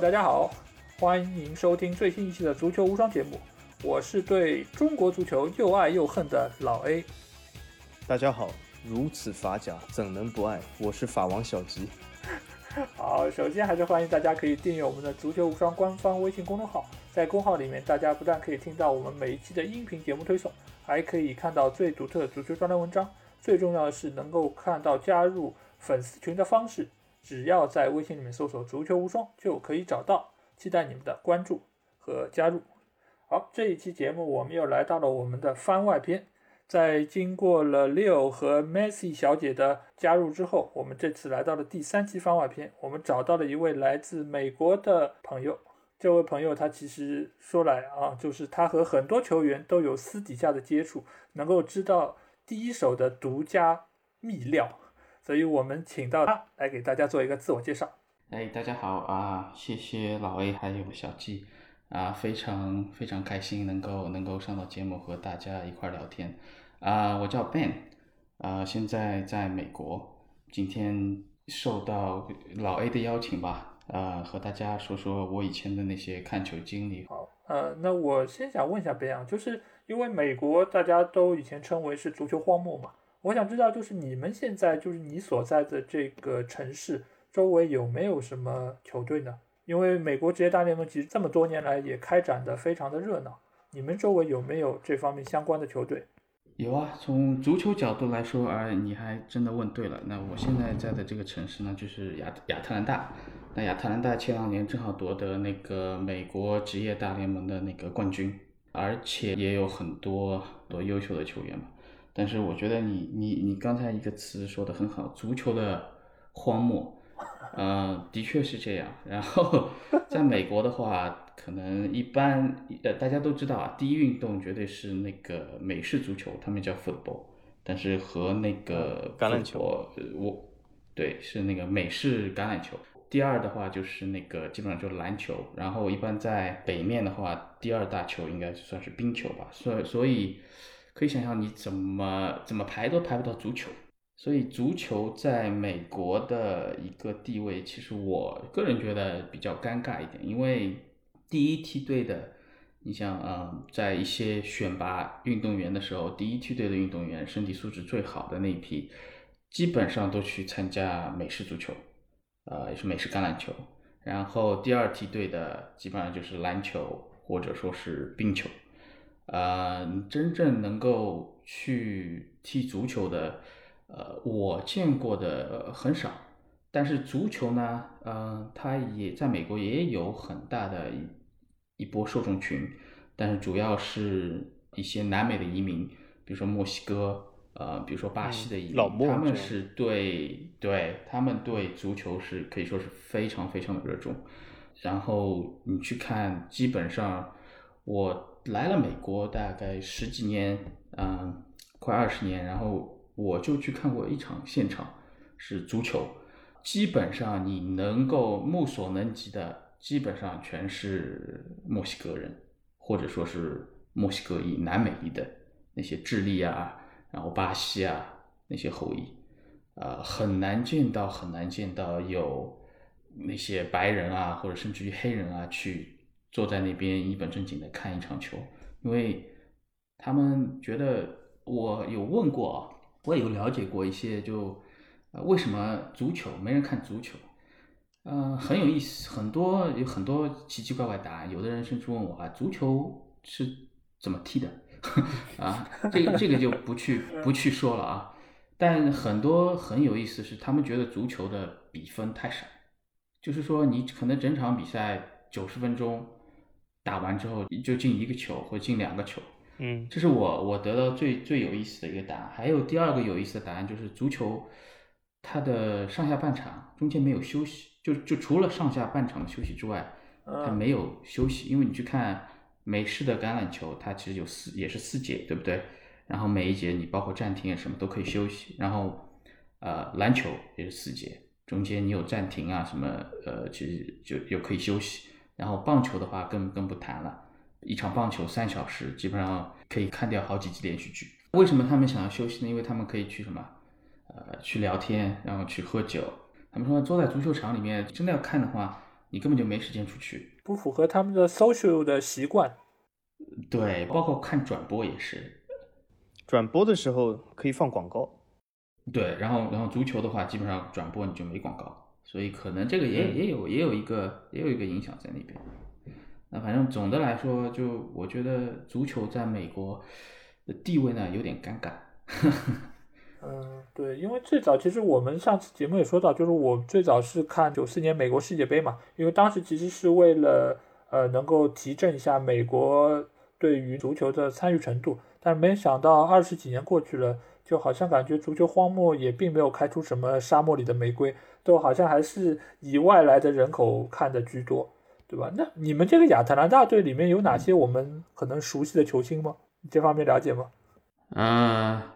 大家好，欢迎收听最新一期的足球无双节目。我是对中国足球又爱又恨的老 A。大家好，如此法甲怎能不爱？我是法王小吉。好，首先还是欢迎大家可以订阅我们的足球无双官方微信公众号，在公号里面，大家不但可以听到我们每一期的音频节目推送，还可以看到最独特的足球专栏文章。最重要的是能够看到加入粉丝群的方式，只要在微信里面搜索“足球无双”就可以找到。期待你们的关注和加入。好，这一期节目我们又来到了我们的番外篇。在经过了 Leo 和 Messi 小姐的加入之后，我们这次来到了第三期番外篇。我们找到了一位来自美国的朋友。这位朋友他其实说来啊，就是他和很多球员都有私底下的接触，能够知道第一手的独家秘料。所以我们请到他来给大家做一个自我介绍。哎，大家好啊，谢谢老 A 还有小 G。啊，非常非常开心能够能够上到节目和大家一块聊天，啊，我叫 Ben，啊，现在在美国，今天受到老 A 的邀请吧，啊，和大家说说我以前的那些看球经历。好，呃，那我先想问一下 Ben 啊，就是因为美国大家都以前称为是足球荒漠嘛，我想知道就是你们现在就是你所在的这个城市周围有没有什么球队呢？因为美国职业大联盟其实这么多年来也开展的非常的热闹，你们周围有没有这方面相关的球队？有啊，从足球角度来说，啊，你还真的问对了。那我现在在的这个城市呢，就是亚亚特兰大。那亚特兰大前两年正好夺得那个美国职业大联盟的那个冠军，而且也有很多多优秀的球员嘛。但是我觉得你你你刚才一个词说的很好，足球的荒漠。嗯，的确是这样。然后，在美国的话，可能一般呃，大家都知道啊，第一运动绝对是那个美式足球，他们叫 football，但是和那个橄榄球，我对是那个美式橄榄球。第二的话就是那个基本上就是篮球。然后一般在北面的话，第二大球应该算是冰球吧。所所以可以想象，你怎么怎么排都排不到足球。所以足球在美国的一个地位，其实我个人觉得比较尴尬一点，因为第一梯队的，你像嗯，在一些选拔运动员的时候，第一梯队的运动员身体素质最好的那一批，基本上都去参加美式足球，呃，也是美式橄榄球，然后第二梯队的基本上就是篮球或者说是冰球，呃，真正能够去踢足球的。呃，我见过的很少，但是足球呢，嗯，它也在美国也有很大的一一波受众群，但是主要是一些南美的移民，比如说墨西哥，呃，比如说巴西的移民，他们是对对，他们对足球是可以说是非常非常的热衷。然后你去看，基本上我来了美国大概十几年，嗯，快二十年，然后。我就去看过一场现场，是足球，基本上你能够目所能及的，基本上全是墨西哥人，或者说是墨西哥裔、南美裔的那些智利啊，然后巴西啊那些后裔，呃，很难见到，很难见到有那些白人啊，或者甚至于黑人啊，去坐在那边一本正经的看一场球，因为他们觉得我有问过啊。我有了解过一些，就呃，为什么足球没人看足球？嗯，很有意思，很多有很多奇奇怪怪答案。有的人甚至问我啊，足球是怎么踢的？啊，这个这个就不去不去说了啊。但很多很有意思是，他们觉得足球的比分太少，就是说你可能整场比赛九十分钟打完之后就进一个球或进两个球。嗯，这是我我得到最最有意思的一个答案。还有第二个有意思的答案就是足球，它的上下半场中间没有休息，就就除了上下半场的休息之外，它没有休息。因为你去看美式的橄榄球，它其实有四也是四节，对不对？然后每一节你包括暂停啊什么都可以休息。然后呃篮球也是四节，中间你有暂停啊什么呃其实就又可以休息。然后棒球的话更更不谈了。一场棒球三小时，基本上可以看掉好几集连续剧。为什么他们想要休息呢？因为他们可以去什么？呃，去聊天，然后去喝酒。他们说坐在足球场里面，真的要看的话，你根本就没时间出去。不符合他们的 social 的习惯。对，包括看转播也是。转播的时候可以放广告。对，然后然后足球的话，基本上转播你就没广告，所以可能这个也也有也有一个也有一个影响在那边。那反正总的来说，就我觉得足球在美国的地位呢有点尴尬。嗯，对，因为最早其实我们上次节目也说到，就是我最早是看九四年美国世界杯嘛，因为当时其实是为了呃能够提振一下美国对于足球的参与程度，但是没想到二十几年过去了，就好像感觉足球荒漠也并没有开出什么沙漠里的玫瑰，都好像还是以外来的人口看的居多，对吧？那你们这个亚特兰大队里面有哪些我们可能熟悉的球星吗？这方面了解吗？啊。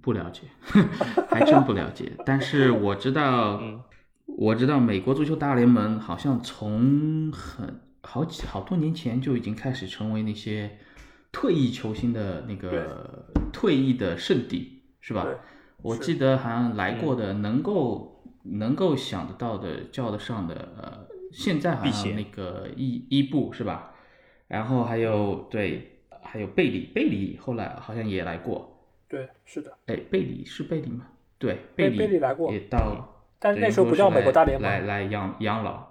不了解，还真不了解。但是我知道，我知道美国足球大联盟好像从很好几好多年前就已经开始成为那些退役球星的那个退役的圣地，是吧？我记得好像来过的，能够能够想得到的叫得上的，呃，现在好像那个伊伊布是吧？然后还有对，还有贝里，贝里后来好像也来过。对，是的。哎，贝里是贝里吗？对，贝里来过，也到，但是那时候不叫美国大联盟，来来养养老。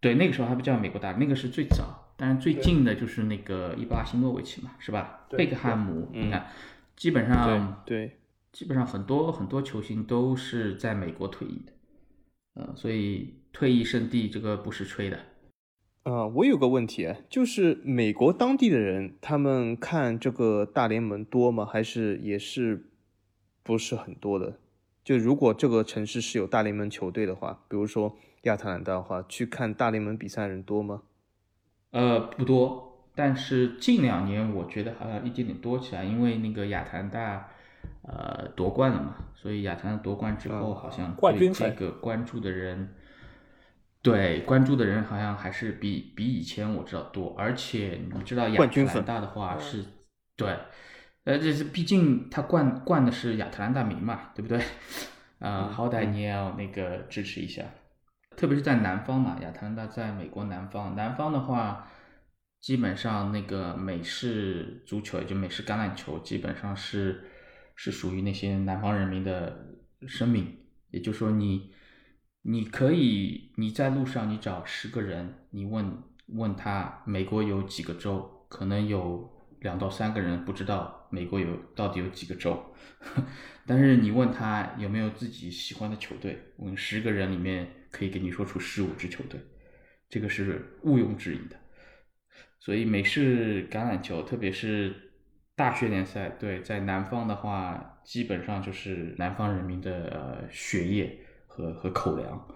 对，那个时候还不叫美国大，那个是最早。但是最近的就是那个伊布拉辛诺维奇嘛，是吧？贝克汉姆，你看，基本上对，基本上很多很多球星都是在美国退役的。呃，所以退役圣地这个不是吹的。啊，我有个问题啊，就是美国当地的人，他们看这个大联盟多吗？还是也是不是很多的？就如果这个城市是有大联盟球队的话，比如说亚特兰大的话，去看大联盟比赛人多吗？呃，不多，但是近两年我觉得好像一点点多起来，因为那个亚特兰大呃夺冠了嘛，所以亚特兰大夺冠之后，好像对这个关注的人。对，关注的人好像还是比比以前我知道多，而且你知道亚特兰大的话是，对，呃，这是毕竟他冠冠的是亚特兰大名嘛，对不对？啊，好歹你也要那个支持一下，特别是在南方嘛，亚特兰大在美国南方，南方的话，基本上那个美式足球也就美式橄榄球，基本上是是属于那些南方人民的生命，也就是说你。你可以，你在路上，你找十个人，你问问他美国有几个州，可能有两到三个人不知道美国有到底有几个州。但是你问他有没有自己喜欢的球队，问十个人里面可以给你说出十五支球队，这个是毋庸置疑的。所以美式橄榄球，特别是大学联赛，对，在南方的话，基本上就是南方人民的呃血液。和和口粮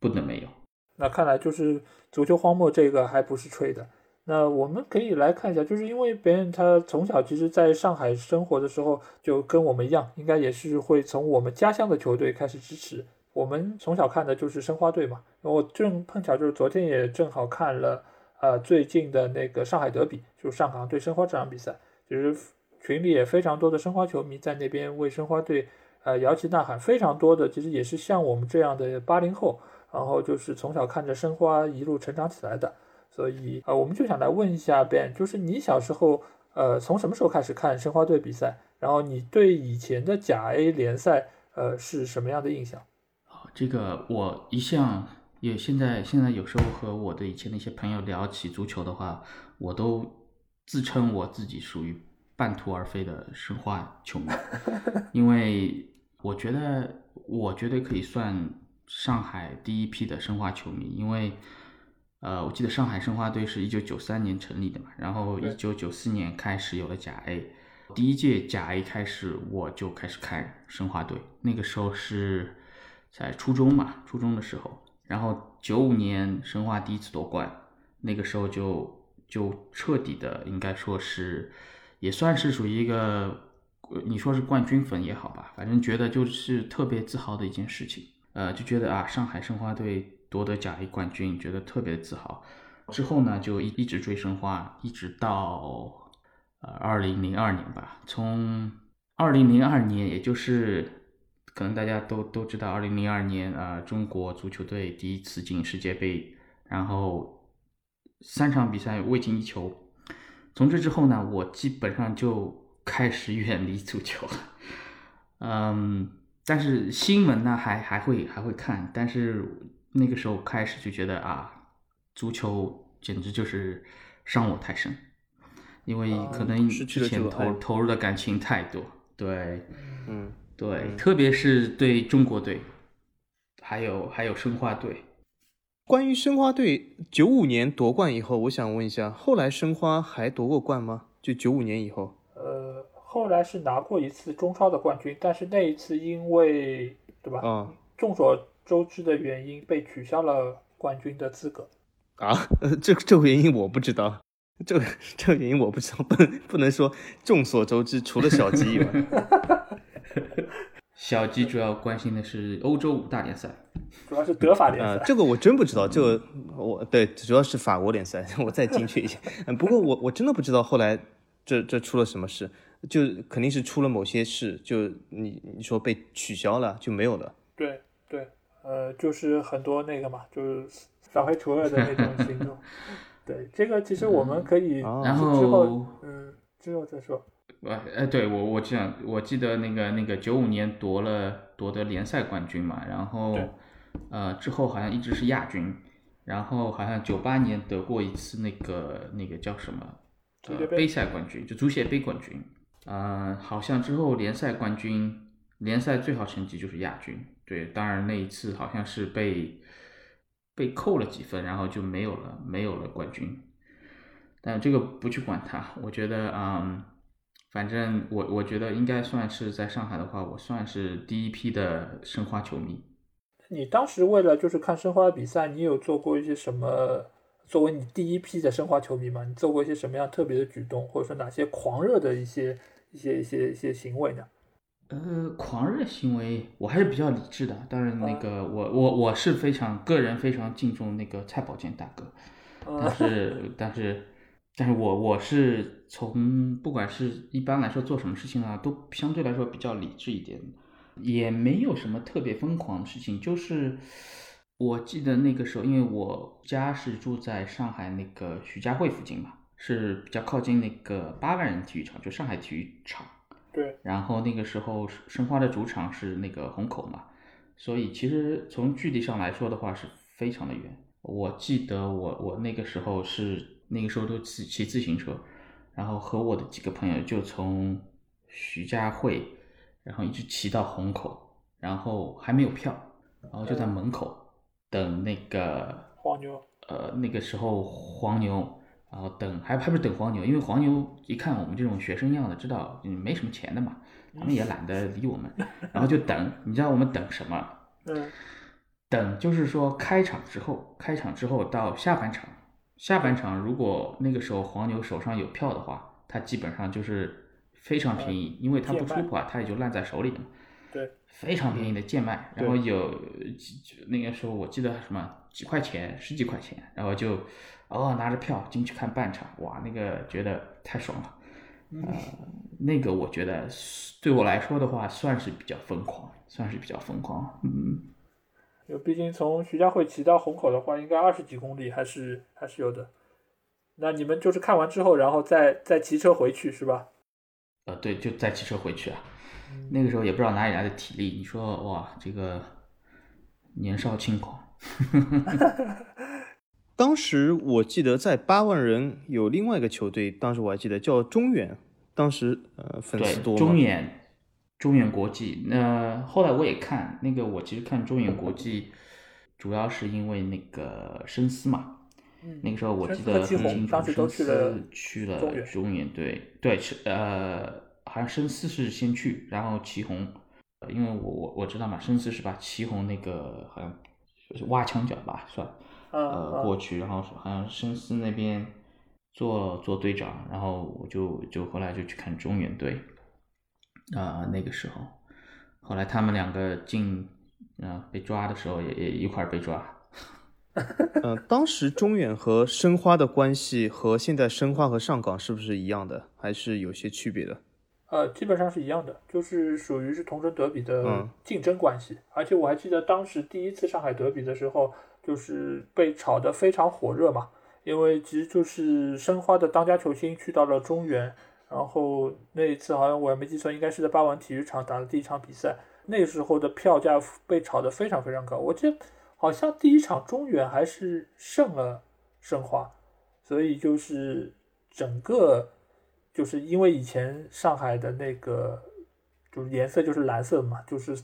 不能没有。那看来就是足球荒漠这个还不是吹的。那我们可以来看一下，就是因为别人他从小其实在上海生活的时候，就跟我们一样，应该也是会从我们家乡的球队开始支持。我们从小看的就是申花队嘛。我正碰巧就是昨天也正好看了，呃，最近的那个上海德比，就是上港对申花这场比赛，其实群里也非常多的申花球迷在那边为申花队。呃，摇旗呐喊非常多的，其实也是像我们这样的八零后，然后就是从小看着申花一路成长起来的，所以呃，我们就想来问一下 Ben，就是你小时候呃从什么时候开始看申花队比赛？然后你对以前的甲 A 联赛呃是什么样的印象？啊，这个我一向也现在现在有时候和我的以前的一些朋友聊起足球的话，我都自称我自己属于半途而废的申花球迷，因为。我觉得我绝对可以算上海第一批的申花球迷，因为，呃，我记得上海申花队是一九九三年成立的嘛，然后一九九四年开始有了甲 A，第一届甲 A 开始我就开始看申花队，那个时候是在初中嘛，初中的时候，然后九五年申花第一次夺冠，那个时候就就彻底的应该说是也算是属于一个。你说是冠军粉也好吧，反正觉得就是特别自豪的一件事情。呃，就觉得啊，上海申花队夺得甲 A 冠军，觉得特别自豪。之后呢，就一一直追申花，一直到呃二零零二年吧。从二零零二年，也就是可能大家都都知道，二零零二年啊，中国足球队第一次进世界杯，然后三场比赛未进一球。从这之后呢，我基本上就开始远离足球了。嗯，但是新闻呢还还会还会看，但是那个时候开始就觉得啊，足球简直就是伤我太深，因为可能之前投投入的感情太多，对嗯，对，嗯。特别是对中国队，还有还有申花队，关于申花队九五年夺冠以后，我想问一下，后来申花还夺过冠吗？就九五年以后，呃，后来是拿过一次中超的冠军，但是那一次因为对吧，啊。众所周知的原因被取消了冠军的资格。啊，呃，这这个原因我不知道，这个这个原因我不知道，不能不能说众所周知，除了小吉以外，小吉主要关心的是欧洲五大联赛。主要是德法联啊、赛。这个我真不知道，这个我对主要是法国联赛，我再精确一些。嗯，不过我我真的不知道后来这这出了什么事，就肯定是出了某些事，就你你说被取消了就没有了。对对，呃，就是很多那个嘛，就是扫黑除恶的那种行动。对，这个其实我们可以哦然之后后，嗯，之后再说。呃，哎，对我我记得，我记得那个那个九五年夺了夺得联赛冠军嘛，然后呃之后好像一直是亚军，然后好像九八年得过一次那个那个叫什么杯呃杯赛冠军，就足协杯冠军，呃，好像之后联赛冠军联赛最好成绩就是亚军，对，当然那一次好像是被被扣了几分，然后就没有了没有了冠军。但这个不去管它，我觉得，嗯，反正我我觉得应该算是在上海的话，我算是第一批的申花球迷。你当时为了就是看申花的比赛，你有做过一些什么？作为你第一批的申花球迷吗？你做过一些什么样特别的举动，或者说哪些狂热的一些一些一些一些行为呢？呃，狂热行为我还是比较理智的。当然，那啊个我我我是非常个人非常敬重那个蔡宝剑大哥，但嗯，是但是但是我我是从不管是一般来说做什么事情啊，都相对来说比较理智一点，也没有什么特别疯狂的事情。就是我记得那个时候，因为我家是住在上海那个徐家汇附近嘛，是比较靠近那个八万人体育场，就上海体育场。对，然后那个时候申花的主场是那个虹口嘛，所以其实从距离上来说的话是非常的远。我记得我我那个时候是那个时候都骑骑自行车，然后和我的几个朋友就从徐家汇，然后一直骑到虹口，然后还没有票，然后就在门口等那个黄牛。呃，那个时候黄牛，然后等还还不是等黄牛，因为黄牛一看我们这种学生样的，知道嗯没什么钱的嘛，他们也懒得 理我们，然后就等，你知道我们等什么？嗯，等就是说开场之后，开场之后到下半场，下半场如果那个时候黄牛手上有票的话，他基本上就是非常便宜，因为他不出贱卖。啊，他也就烂在手里了嘛。对，非常便宜的贱卖，然后有几那个时候我记得什么几块钱、十几块钱，然后就哦拿着票进去看半场，哇，那个觉得太爽了，呃，那个我觉得对我来说的话算是比较疯狂，算是比较疯狂，嗯，因为毕竟从徐家汇骑到虹口的话，应该二十几公里，还是还是有的。那你们就是看完之后，然后再再骑车回去是吧？呃，对，就再骑车回去啊，嗯那个时候也不知道哪里来的体力，你说哇，这个年少轻狂。当时我记得在八万人有另外一个球队，当时我还记得叫中远，当时呃粉丝多对，中远中原国际。那后来我也看那个，我其实看中原国际，主要是因为那个深思嘛。嗯那个时候我记得很清楚，深思去了中远中远队，对，是呃，好像深思是先去，然后祁宏，呃因为我我我知道嘛，深思是把祁宏那个好像就是挖墙脚吧，算，嗯呃嗯过去，然后好像深思那边做做队长，然后我就就后来就去看中原队，啊、那个时候，后来他们两个进啊、被抓的时候也也一块儿被抓，呃，当时中远和申花的关系和现在申花和上港是不是一样的，还是有些区别的？呃，基本上是一样的，就是属于是同城德比的嗯竞争关系。而且我还记得当时第一次上海德比的时候，就就是被炒得非常火热嘛。因为其实就是申花的当家球星去到了中原，然后那一次好像我也没记错，应该是在八王体育场打的第一场比赛。那时候的票价被炒得非常非常高，我记得好像第一场中远还是胜了申花，所以就是整个就是因为以前上海的那个就是颜色就是蓝色嘛，就是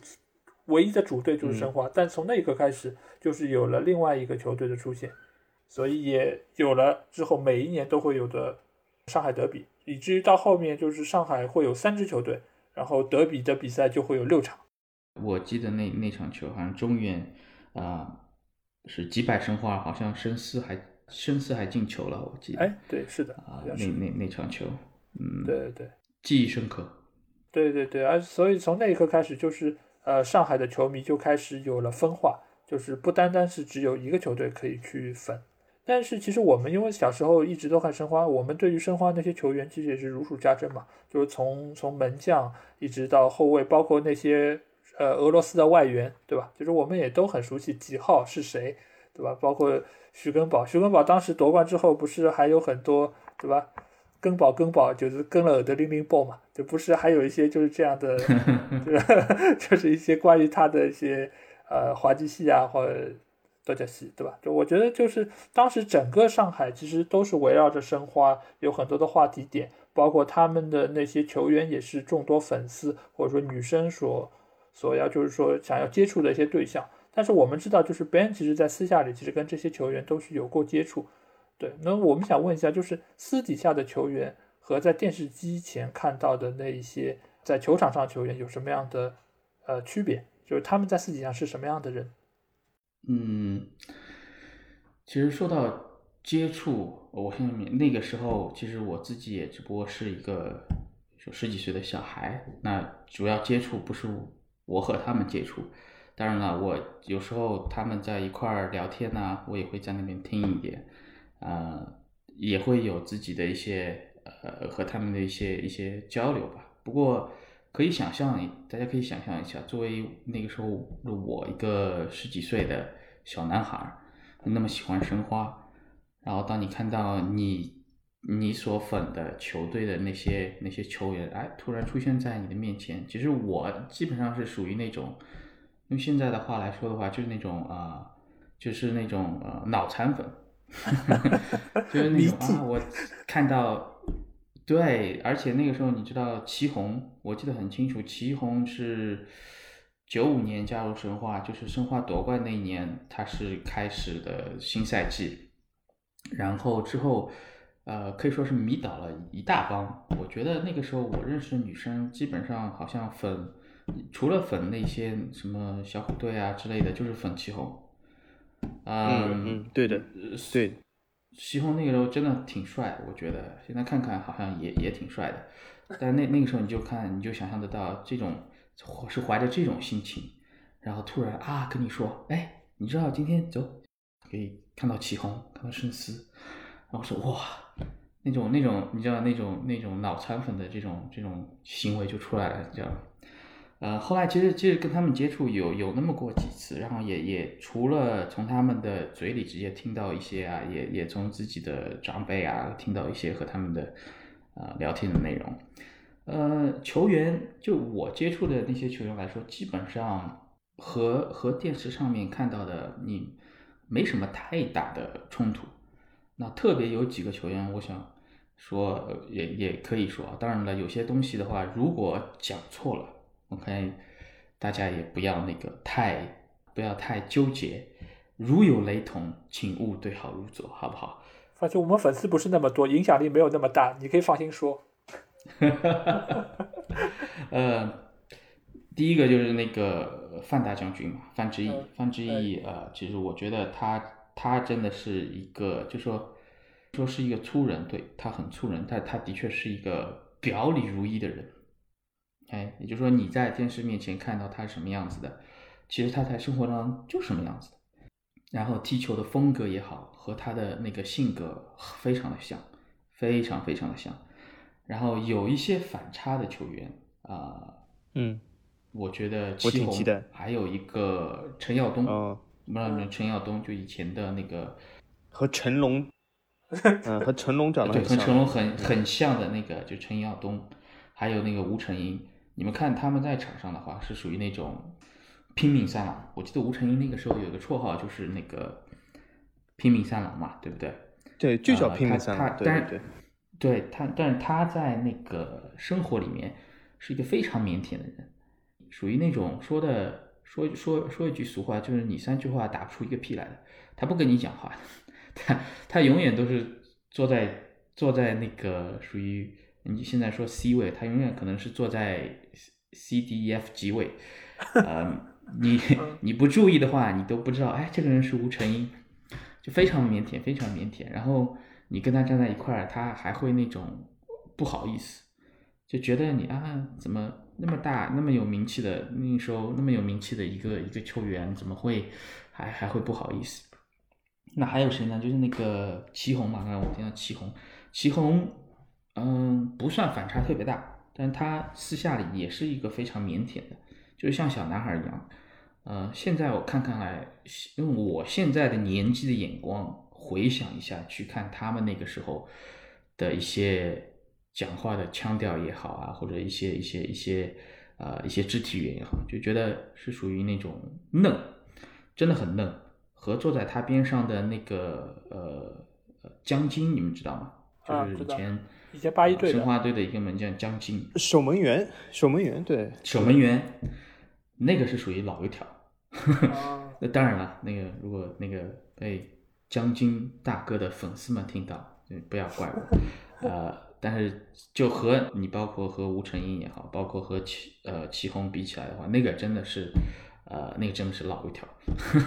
唯一的主队就是申花，但从那一刻开始就是有了另外一个球队的出现。所以也有了之后，每一年都会有的上海德比，以至于到后面就是上海会有三支球队，然后德比的比赛就会有六场。我记得那那场球好像中原啊是几百申花，好像申思还申思还进球了，我记得。哎，对，是的啊，那那那场球，嗯，对对对，记忆深刻。对对对，而所以从那一刻开始，就是呃上海的球迷就开始有了分化，就是不单单是只有一个球队可以去粉。但是其实我们因为小时候一直都看申花，我们对于申花那些球员其实也是如数家珍嘛，就是从从门将一直到后卫，包括那些呃俄罗斯的外援，对吧？就是我们也都很熟悉几号是谁，对吧？包括徐根宝，徐根宝当时夺冠之后不是还有很多，对吧？根宝根宝就是跟了尔德林林宝嘛，就不是还有一些就是这样的 就是一些关于他的一些呃滑稽戏啊或。多加西，对吧？就我觉得，就是当时整个上海其实都是围绕着申花，有很多的话题点，包括他们的那些球员也是众多粉丝或者说女生所所要就是说想要接触的一些对象。但是我们知道，就是 Ben 其实在私下里其实跟这些球员都是有过接触。对，那我们想问一下，就是私底下的球员和在电视机前看到的那一些在球场上球员有什么样的呃区别？就是他们在私底下是什么样的人？嗯，其实说到接触，我现在那个时候，其实我自己也只不过是一个就十几岁的小孩。那主要接触不是我和他们接触，当然了，我有时候他们在一块儿聊天呢，我也会在那边听一点，呃，也会有自己的一些呃和他们的一些一些交流吧。不过。可以想象，大家可以想象一下，作为那个时候我，一个十几岁的小男孩，那么喜欢申花，然后当你看到你你所粉的球队的那些那些球员，哎，突然出现在你的面前，其实我基本上是属于那种，用现在的话来说的话，就是那种啊，就是那种呃脑残粉，就是那种啊，我看到。对，而且那个时候你知道祁宏，我记得很清楚，祁宏是九五年加入申花，就是申花夺冠那一年，他是开始的新赛季，然后之后，呃，可以说是迷倒了一大帮。我觉得那个时候我认识的女生，基本上好像粉，除了粉那些什么小虎队啊之类的，就是粉祁宏。嗯嗯，对的，对。祁宏那个时候真的挺帅，我觉得现在看看好像也也挺帅的，但那那个时候你就看你就想象得到这种我是怀着这种心情，然后突然啊跟你说，哎，你知道今天走可以看到祁宏，看到深思，然后说哇，那种那种你知道那种那种脑残粉的这种这种行为就出来了，你知道吗？呃，后来其实其实跟他们接触有有那么过几次，然后也也除了从他们的嘴里直接听到一些啊，也也从自己的长辈啊听到一些和他们的呃聊天的内容。呃，球员就我接触的那些球员来说，基本上和和电视上面看到的你没什么太大的冲突。那特别有几个球员，我想说也也可以说，当然了，有些东西的话，如果讲错了。OK，大家也不要那个太不要太纠结，如有雷同，请勿对号入座，好不好？反正我们粉丝不是那么多，影响力没有那么大，你可以放心说。呃，第一个就是那个范大将军嘛，范志毅，范志毅，呃，其实我觉得他他真的是一个，就说说是一个粗人，对他很粗人，但他的确是一个表里如一的人。哎，也就是说你在电视面前看到他是什么样子的，其实他在生活当中就什么样子的。然后踢球的风格也好，和他的那个性格非常的像，非常非常的像。然后有一些反差的球员啊，嗯，我觉得我挺期待。还有一个陈耀东，不知道你们陈耀东就以前的那个，和成龙，嗯，和成龙长得对，很像。和成龙很很像的那个，就陈耀东，还有那个吴承英，你们看他们在场上的话是属于那种拼命三郎。我记得吴承英那个时候有个绰号就是那个拼命三郎嘛，对不对？对，就叫呃拼命三郎。对但对对。他，但是他在那个生活里面是一个非常腼腆的人，属于那种说的说说说一句俗话，就是你三句话打不出一个屁来的。他不跟你讲话，他他永远都是坐在坐在那个属于你现在说 C 位，他永远可能是坐在 C D E F G 位，呃，你 你不注意的话，你都不知道，哎，这个人是吴承英，就非常腼腆，非常腼腆。然后你跟他站在一块儿，他还会那种不好意思，就觉得你啊，怎么那么大、那么有名气的那时候那么有名气的一个一个球员，怎么会还还会不好意思？那还有谁呢？就是那个祁宏嘛，刚才我听到祁宏，祁宏，嗯，不算反差特别大，但他私下里也是一个非常腼腆的，就是像小男孩一样。呃，现在我看看来，用我现在的年纪的眼光回想一下，去看他们那个时候的一些讲话的腔调也好啊，或者一些一些一些呃一些肢体语言也好，就觉得是属于那种嫩，真的很嫩。和坐在他边上的那个呃呃江津，你们知道吗？就是以前、以前八一队申花队的一个门将江津，守门员，守门员，对，守门员，那个是属于老油条。啊 那当然了，那个如果那个被江津大哥的粉丝们听到，就不要怪我。呃，但是就和你包括和吴承英也好，包括和祁呃祁宏比起来的话，那个真的是呃那个真的是老油条，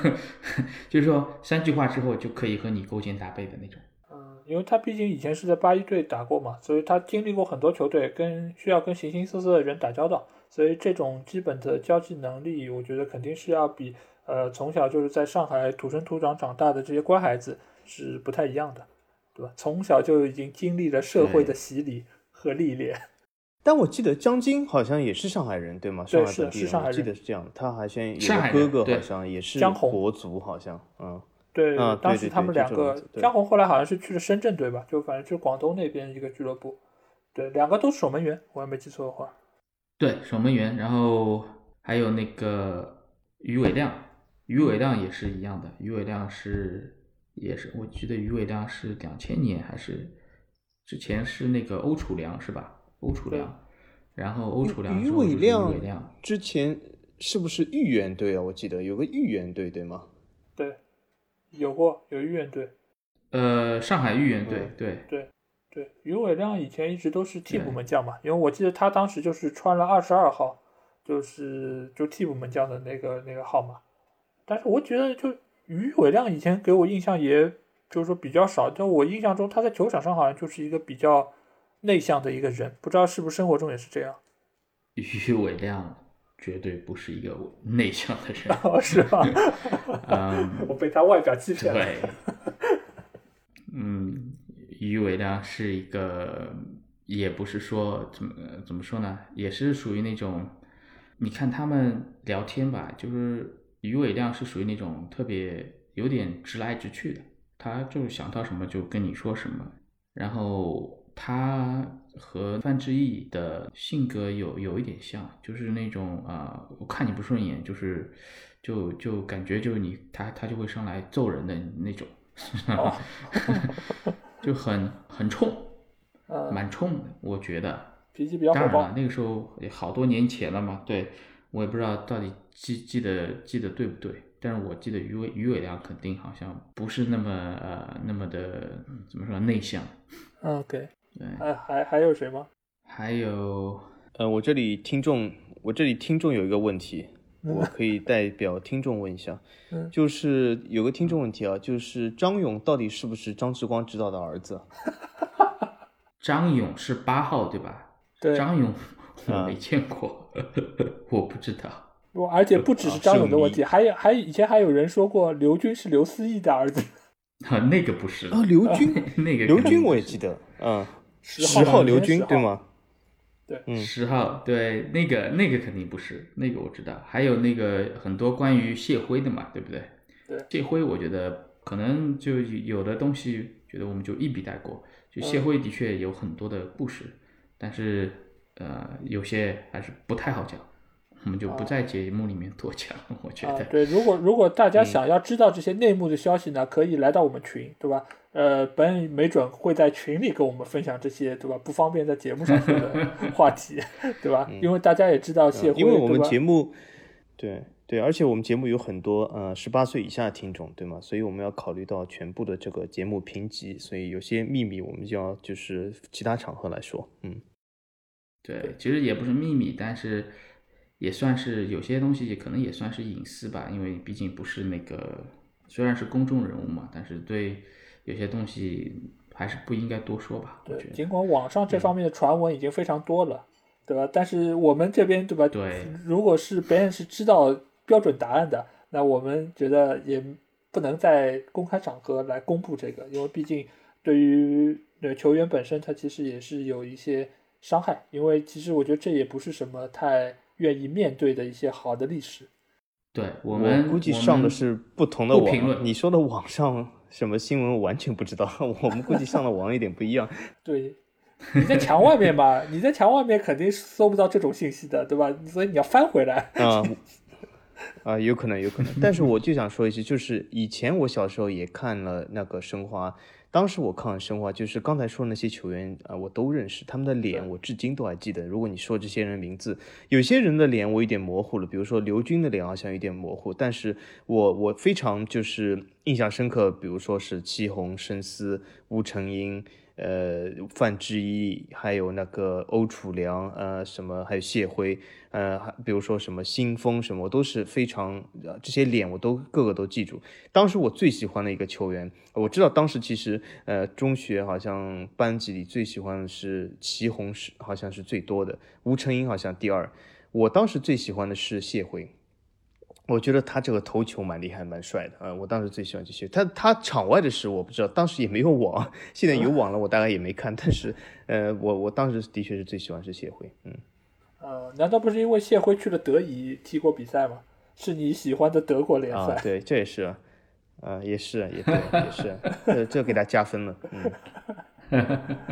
就是说三句话之后就可以和你勾肩搭背的那种。嗯，因为他毕竟以前是在八一队打过嘛，所以他经历过很多球队，跟需要跟形形色色的人打交道，所以这种基本的交际能力，我觉得肯定是要比呃从小就是在上海土生土长长大的这些乖孩子是不太一样的，对吧？从小就已经经历了社会的洗礼和历练。但我记得江津好像也是上海人，对吗？对是上海本地人，我记是上海人得是这样的。他好像有上海人个哥哥，好像也是江红国足，好像，嗯，对，啊当时他们两个江宏后来好像是去了深圳对吧，就反正就是广东那边一个俱乐部。对，两个都是守门员，我也没记错的话。对，守门员，然后还有那个于伟亮，于伟亮也是一样的，于伟亮是也是，我记得于伟亮是两千年还是之前是那个欧楚良是吧？欧楚良，然后欧楚良是于伟亮伟亮，之前是不是豫园队啊？我记得有个豫园队，对吗？对，有过有豫园队。呃，上海豫园队对，对，对，于伟亮以前一直都是替补对门将嘛，因为我记得他当时就是穿了二十二号，就是就替补门将的那个那个号码。但是我觉得就于伟亮以前给我印象也就是说比较少，但我印象中他在球场上好像就是一个比较内向的一个人，不知道是不是生活中也是这样。于伟亮绝对不是一个内向的人，哦，是吧？嗯，我被他外表欺骗了。对，嗯，于伟亮是一个，也不是说怎么怎么说呢，也是属于那种，你看他们聊天吧，就是于伟亮是属于那种特别有点直来直去的，他就是想到什么就跟你说什么，然后他和范志毅的性格有有一点像，就是那种啊、我看你不顺眼，就是就就感觉就是你他他就会上来揍人的那种，哦就很很冲，嗯，蛮冲的，我觉得。脾气比较火爆当然了，。那个时候好多年前了嘛，对我也不知道到底记记得记得对不对，但是我记得于伟于伟亮肯定好像不是那么呃那么的嗯怎么说内向，嗯，OK，对，还还还有谁吗？还有呃，我这里听众，我这里听众有一个问题，我可以代表听众问一下，嗯就是有个听众问题啊，就是张勇到底是不是张志光指导的儿子？张勇是八号对吧？对，张勇 我啊没见过，我不知道。我而且不只是张勇的问题，还有还以前还有人说过刘军是刘思义的儿子，啊，那个不是啊，刘军，那个刘军我也记得，嗯，十十号刘以前10号军对？吗？对十号，对，那个那个肯定不是，那个我知道。还有那个很多关于谢辉的嘛，对不对？对谢辉，我觉得可能就有的东西，觉得我们就一笔带过。就谢辉的确有很多的故事，但是呃，有些还是不太好讲，我们就不在节目里面多讲。我觉得，啊对，如果如果大家想要知道这些内幕的消息呢，可以来到我们群，对吧？呃，本没准会在群里跟我们分享这些，对吧？不方便在节目上说的 话题，对吧？因为大家也知道谢辉，因为我们节目，对对，而且我们节目有很多呃十八岁以下的听众，对吗？所以我们要考虑到全部的这个节目评级，所以有些秘密我们就要就是其他场合来说，嗯，对，其实也不是秘密，但是也算是有些东西可能也算是隐私吧，因为毕竟不是那个虽然是公众人物嘛，但是对有些东西还是不应该多说吧。对，尽管网上这方面的传闻已经非常多了，对吧？但是我们这边，对吧？对如果是别人是知道标准答案的，那我们觉得也不能在公开场合来公布这个，因为毕竟对于对球员本身，他其实也是有一些伤害。因为其实我觉得这也不是什么太愿意面对的一些好的历史。对我我们估计上的是不同的网，不评论你说的网上什么新闻我完全不知道，我们估计上的网有点不一样。对，你在墙外面吧，你在墙外面肯定是搜不到这种信息的，对吧？所以你要翻回来。啊 啊，有可能，有可能。但是我就想说一句，就是以前我小时候也看了那个申花，当时我看完申花，就是刚才说的那些球员啊、我都认识，他们的脸我至今都还记得。如果你说这些人名字，有些人的脸我有点模糊了，比如说刘军的脸好像有点模糊，但是我我非常就是印象深刻，比如说是戚红、申思、吴成英。呃，范志毅，还有那个欧楚良，呃，什么，还有谢辉，呃，还比如说什么新风什么，我都是非常，呃，这些脸我都个个都记住。当时我最喜欢的一个球员，我知道当时其实，呃，中学好像班级里最喜欢的是祁红是好像是最多的，吴成英好像第二。我当时最喜欢的是谢辉，我觉得他这个头球蛮厉害，蛮帅的啊、我当时最喜欢这些。他他场外的事我不知道，当时也没有网，现在有网了，我大概也没看。但是，呃，我我当时的确是最喜欢是谢辉，嗯，呃，难道不是因为谢辉去了德乙踢过比赛吗？是你喜欢的德国联赛？啊，对，这也是，啊，也是，也对，也是，这这给他加分了，嗯，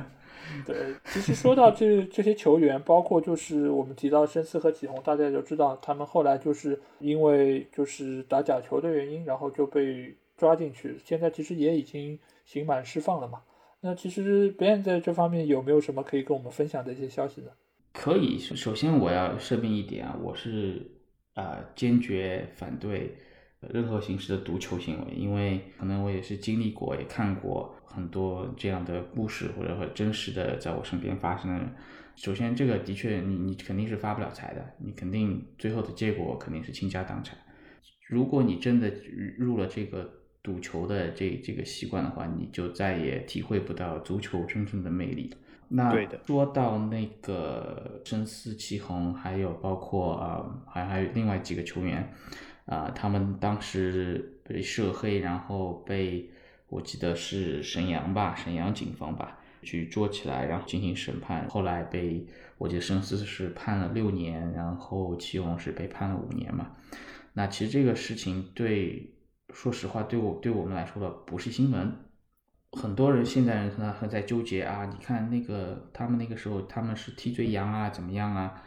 对，其实说到这这些球员，包括就是我们提到申思和启宏，大家就知道他们后来就是因为就是打假球的原因，然后就被抓进去，现在其实也已经刑满释放了嘛。那其实 Ben 在这方面有没有什么可以跟我们分享的一些消息呢？可以，首先我要声明一点啊，我是啊、坚决反对任何形式的毒球行为，因为可能我也是经历过，也看过很多这样的故事，或者和真实的在我身边发生的。首先，这个的确你你肯定是发不了财的，你肯定最后的结果肯定是倾家荡产。如果你真的入了这个赌球的这这个习惯的话，你就再也体会不到足球真正的魅力。那说到那个深思、祁宏，还有包括啊、呃还还有另外几个球员，啊、他们当时被涉黑，然后被我记得是沈阳吧，沈阳警方吧，去捉起来，然后进行审判。后来被我记得深思是判了六年，然后祁宏是被判了五年嘛。那其实这个事情对，说实话，对我对我们来说的不是新闻。很多人现在人可能还在纠结啊，你看那个他们那个时候他们是替罪羊啊，怎么样啊？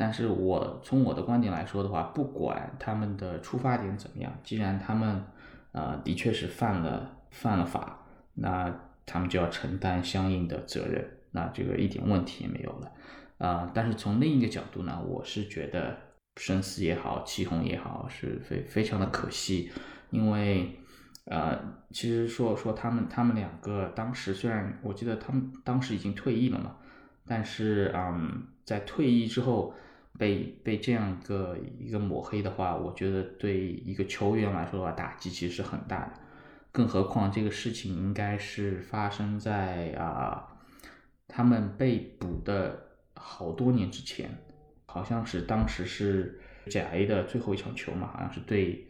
但是我从我的观点来说的话，不管他们的出发点怎么样，既然他们呃的确是犯了犯了法，那他们就要承担相应的责任，那这个一点问题也没有了。啊、但是从另一个角度呢，我是觉得深思也好，祁宏也好，是非非常的可惜，因为呃，其实说说他们他们两个当时虽然我记得他们当时已经退役了嘛，但是嗯，在退役之后被被这样一个一个抹黑的话，我觉得对一个球员来说的话，打击其实是很大的。更何况这个事情应该是发生在啊、他们被捕的好多年之前，好像是当时是甲 A 的最后一场球嘛，好像是对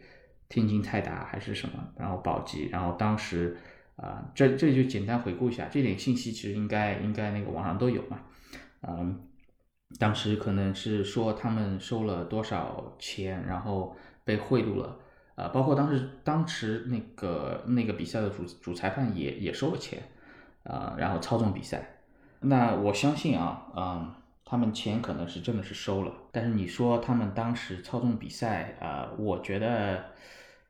天津泰达还是什么，然后保级，然后当时啊、这这就简单回顾一下，这点信息其实应该应该那个网上都有嘛，嗯，当时可能是说他们收了多少钱，然后被贿赂了啊，包括当时当时那个那个比赛的主主裁判也也收了钱，啊，然后操纵比赛。那我相信啊，嗯，他们钱可能是真的是收了，但是你说他们当时操纵比赛啊，我觉得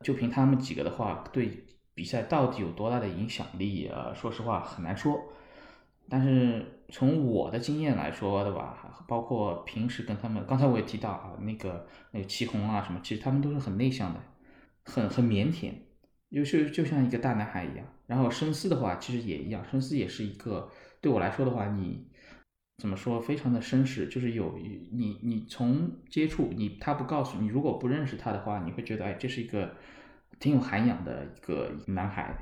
就凭他们几个的话，对比赛到底有多大的影响力啊？说实话很难说。但是从我的经验来说的吧，包括平时跟他们，刚才我也提到啊，那个那个祁红啊什么，其实他们都是很内向的，很很腼腆，就是就像一个大男孩一样。然后深思的话，其实也一样，深思也是一个对我来说的话，你怎么说，非常的绅士，就是有你你从接触你他不告诉你，如果不认识他的话，你会觉得哎，这是一个挺有涵养的一个男孩。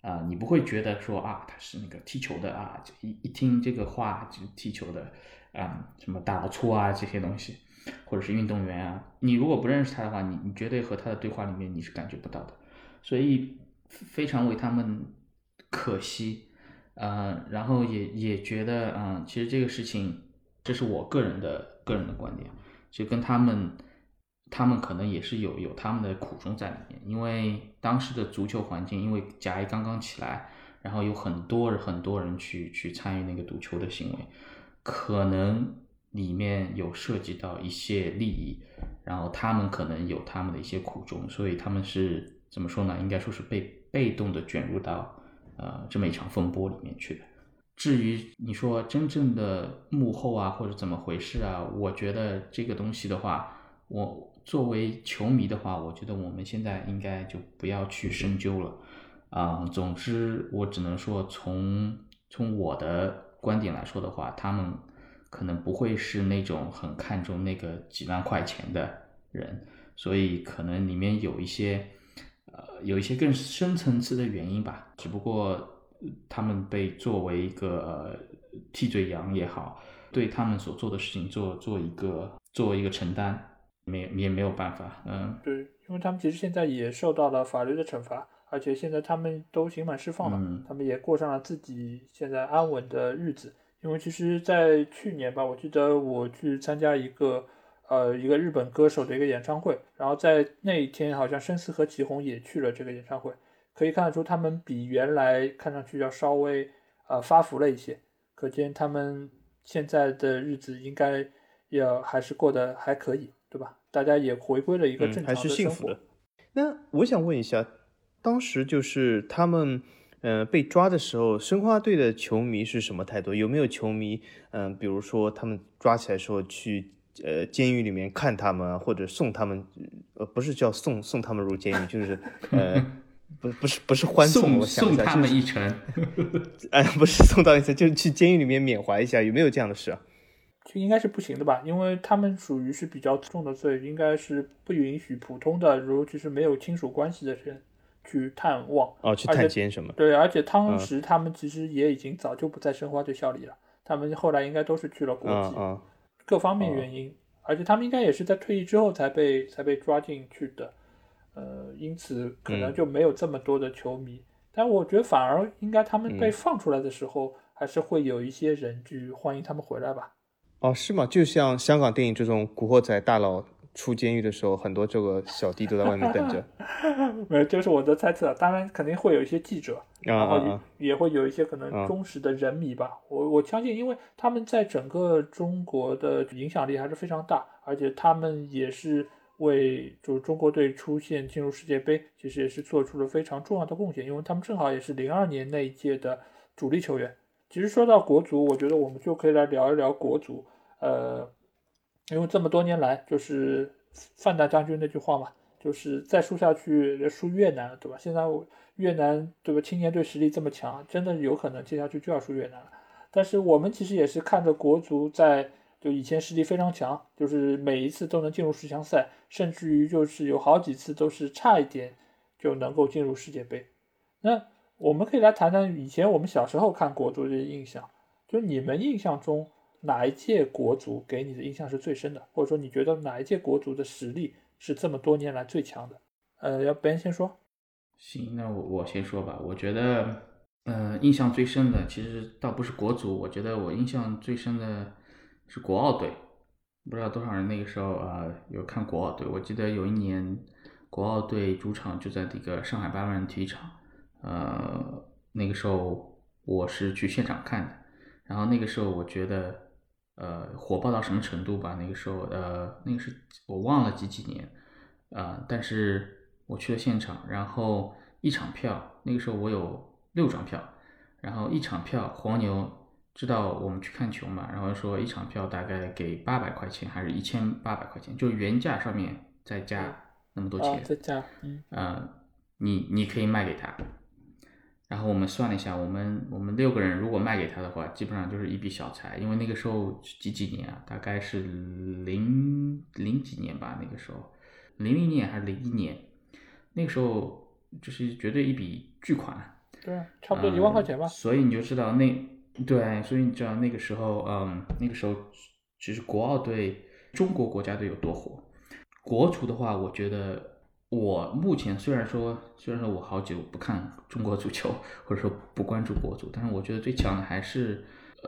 啊，你不会觉得说啊，他是那个踢球的啊，就一一听这个话就踢球的，啊，什么大老粗啊这些东西，或者是运动员啊，你如果不认识他的话，你你绝对和他的对话里面你是感觉不到的，所以非常为他们可惜，呃，然后也也觉得，嗯，其实这个事情，这是我个人的个人的观点，就跟他们。他们可能也是有有他们的苦衷在里面，因为当时的足球环境，因为甲 A 刚刚起来，然后有很多人很多人去去参与那个赌球的行为，可能里面有涉及到一些利益，然后他们可能有他们的一些苦衷，所以他们是怎么说呢？应该说是被被动的卷入到呃这么一场风波里面去的。至于你说真正的幕后啊或者怎么回事啊，我觉得这个东西的话，我。作为球迷的话，我觉得我们现在应该就不要去深究了，啊，总之我只能说，从从我的观点来说的话，他们可能不会是那种很看重那个几万块钱的人，所以可能里面有一些，呃，有一些更深层次的原因吧。只不过他们被作为一个替罪羊也好，对他们所做的事情做做一个做一个承担。没也没有办法，嗯，对，因为他们其实现在也受到了法律的惩罚，而且现在他们都刑满释放了，他们也过上了自己现在安稳的日子。因为其实，在去年吧，我记得我去参加一个呃一个日本歌手的一个演唱会，然后在那一天，好像申思和祁红也去了这个演唱会，可以看得出他们比原来看上去要稍微呃发福了一些，可见他们现在的日子应该要还是过得还可以，对吧？大家也回归了一个正常的生活。那我想问一下，当时就是他们嗯被抓的时候，申花队的球迷是什么态度？有没有球迷嗯，比如说他们抓起来时候去呃监狱里面看他们，或者送他们呃不是叫送送他们入监狱，就是 呃不不是不是欢送，我送他们一程。哎，不是送到一程，就是去监狱里面缅怀一下，有没有这样的事啊？就应该是不行的吧，因为他们属于是比较重的罪，应该是不允许普通的，尤其是没有亲属关系的人去探望哦，去探监什么？对，而且当时他们其实也已经早就不在申花队效力了，他们后来应该都是去了国际，各方面原因，而且他们应该也是在退役之后才被才被抓进去的，呃，因此可能就没有这么多的球迷，但我觉得反而应该他们被放出来的时候，还是会有一些人去欢迎他们回来吧。哦，是吗？就像香港电影这种古惑仔大佬出监狱的时候，很多这个小弟都在外面等着。没有，这是我的猜测。当然，肯定会有一些记者，然后也也会有一些可能忠实的人迷吧。我我相信，因为他们在整个中国的影响力还是非常大，而且他们也是为就是中国队出现进入世界杯，其实也是做出了非常重要的贡献。因为他们正好也是零二年那一届的主力球员。其实说到国足，我觉得我们就可以来聊一聊国足。呃，因为这么多年来，就是范大将军那句话嘛，就是再输下去输越南了，对吧？现在越南对吧？青年队实力这么强，真的有可能接下去就要输越南了。但是我们其实也是看着国足在就以前实力非常强，就是每一次都能进入十强赛，甚至于就是有好几次都是差一点就能够进入世界杯。那我们可以来谈谈以前我们小时候看国足的印象，就是你们印象中哪一届国足给你的印象是最深的，或者说你觉得哪一届国足的实力是这么多年来最强的？呃，要别人先说。行，那我我先说吧。我觉得，呃，印象最深的其实倒不是国足，我觉得我印象最深的是国奥队。不知道多少人那个时候啊有看国奥队？我记得有一年国奥队主场就在这个上海八万人体育场，呃，那个时候我是去现场看的，然后那个时候我觉得，呃，火爆到什么程度吧？那个时候，呃，那个是我忘了几几年，呃，但是我去了现场，然后一场票，那个时候我有六张票，然后一场票，黄牛知道我们去看球嘛，然后说一场票大概给八百块钱，还是一千八百块钱，就原价上面再加。那么多钱，再加，嗯，呃，你你可以卖给他，然后我们算了一下，我们我们六个人如果卖给他的话，基本上就是一笔小财，因为那个时候几几年啊，大概是零零几年吧，那个时候零零年还是零一年，那个时候就是绝对一笔巨款，对，差不多一万块钱吧。所以你就知道那对，所以你知道那个时候，嗯，那个时候其实国奥队中国国家队有多火。国足的话，我觉得我目前虽然说虽然说我好久不看中国足球，或者说不关注国足，但是我觉得最强的还是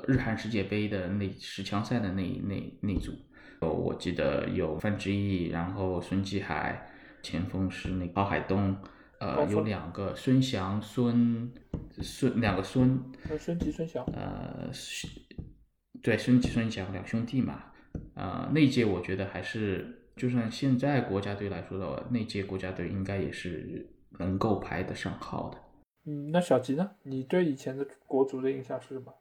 日韩世界杯的那十强赛的那那那组。哦，我记得有范志毅，然后孙继海，前锋是那高海东，呃，有两个孙祥、孙孙两个孙，孙吉、孙祥，呃，对，孙吉、孙祥两兄弟嘛，呃，那届我觉得还是。就算现在国家队来说的话，那届国家队应该也是能够排得上号的。嗯，那小吉呢？你对以前的国足的印象是什么？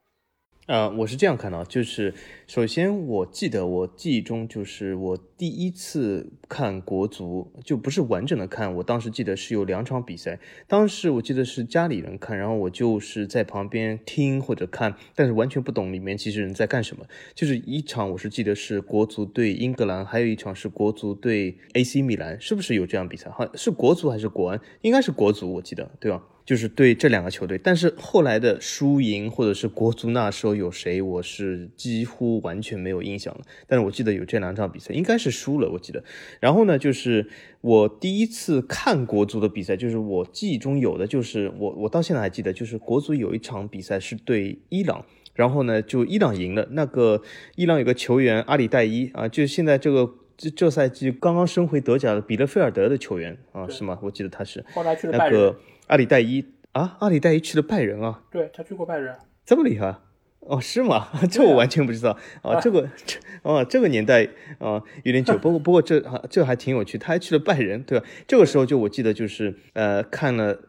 呃，我是这样看的，就是首先我记得我记忆中就是我第一次看国足，就不是完整的看，我当时记得是有两场比赛，当时我记得是家里人看，然后我就是在旁边听或者看，但是完全不懂里面其实人在干什么。就是一场我是记得是国足对英格兰，还有一场是国足对 AC 米兰，是不是有这样比赛？好像是国足还是国安？应该是国足，我记得，对吧？就是对这两个球队，但是后来的输赢或者是国足那时候有谁，我是几乎完全没有印象了。但是我记得有这两场比赛，应该是输了，我记得。然后呢，就是我第一次看国足的比赛，就是我记忆中有的，就是我我到现在还记得，就是国足有一场比赛是对伊朗，然后呢就伊朗赢了。那个伊朗有个球员阿里代伊啊，就现在这个这这赛季刚刚升回德甲的比勒菲尔德的球员啊，是吗？我记得他是后来去了那个。阿里代伊啊，阿里代伊去了拜仁啊，对他去过拜仁，这么厉害哦？是吗？这我完全不知道啊。这个这 哦，这个年代啊有点久，不过不过这这还挺有趣，他还去了拜仁，对吧？这个时候就我记得就是呃看了。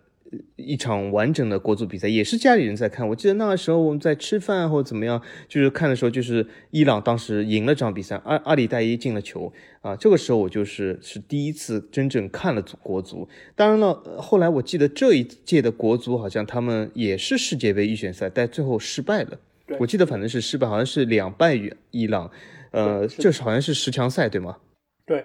一场完整的国足比赛，也是家里人在看。我记得那个时候我们在吃饭或者怎么样，就是看的时候，就是伊朗当时赢了这场比赛，阿阿里代伊进了球啊。这个时候我就是是第一次真正看了国足。当然了，后来我记得这一届的国足好像他们也是世界杯预选赛，但最后失败了。我记得反正是失败，好像是两败于伊朗。呃，这是好像是十强赛对吗？对。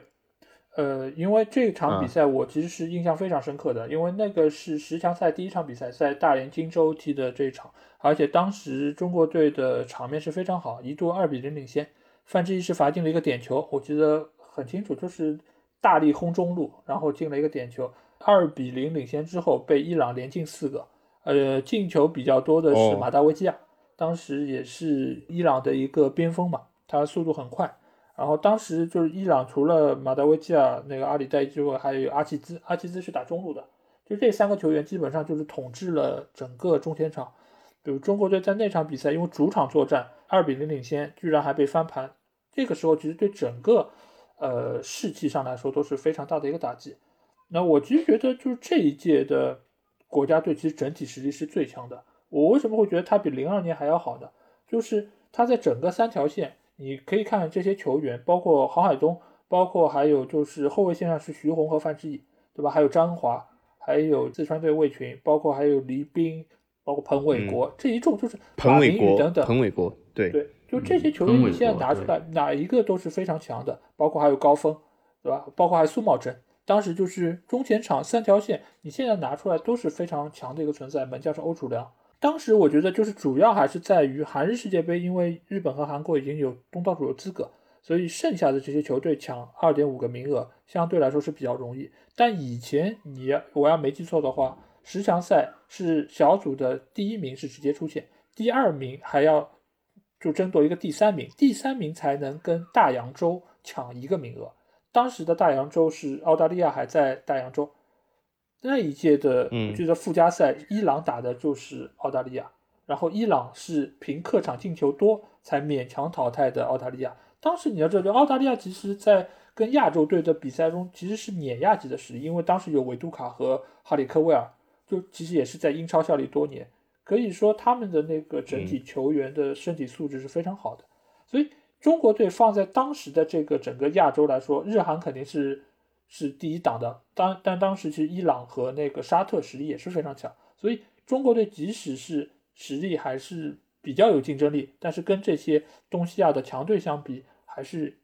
呃，因为这场比赛我其实是印象非常深刻的，因为那个是十强赛第一场比赛，在大连金州踢的这一场，而且当时中国队的场面是非常好，一度二比零领先，范志毅是罚进了一个点球，我记得很清楚，就是大力轰中路，然后进了一个点球，二比零领先之后被伊朗连进四个，呃，进球比较多的是马达维基亚，当时也是伊朗的一个边锋嘛，他速度很快。然后当时就是伊朗除了马达维基尔那个阿里代之外，还有阿齐兹，阿齐兹是打中路的，就这三个球员基本上就是统治了整个中前场。比如中国队在那场比赛，因为主场作战二比零领先，居然还被翻盘，这个时候其实对整个呃士气上来说都是非常大的一个打击。那我其实觉得就是这一届的国家队其实整体实力是最强的。我为什么会觉得他比零二年还要好呢？就是他在整个三条线。你可以看这些球员，包括郝海东，包括还有就是后卫线上是徐宏和范志毅，对吧？还有张华，还有四川队魏群，包括还有黎斌，包括彭伟国，这一众就是彭伟国等等。彭伟国，对对，就这些球员，你现在拿出来哪一个都是非常强的，包括还有高峰，对吧？包括还有苏茂贞，当时就是中前场三条线，你现在拿出来都是非常强的一个存在。门将是欧楚良。当时我觉得就是主要还是在于韩日世界杯，因为日本和韩国已经有东道主的资格，所以剩下的这些球队抢二点五个名额相对来说是比较容易。但以前你我要没记错的话，十强赛是小组的第一名是直接出线，第二名还要就争夺一个第三名，第三名才能跟大洋洲抢一个名额。当时的大洋洲是澳大利亚还在大洋洲，那一届的嗯我记得附加赛，伊朗打的就是澳大利亚，然后伊朗是凭客场进球多才勉强淘汰的澳大利亚。当时你要知道，澳大利亚其实在跟亚洲队的比赛中其实是碾压级的实力，因为当时有维杜卡和哈里克威尔，就其实也是在英超效力多年，可以说他们的那个整体球员的身体素质是非常好的。所以中国队放在当时的这个整个亚洲来说，日韩肯定是是第一档的。当但当时其实伊朗和那个沙特实力也是非常强，所以中国队即使是实力还是比较有竞争力，但是跟这些东西亚的强队相比，还是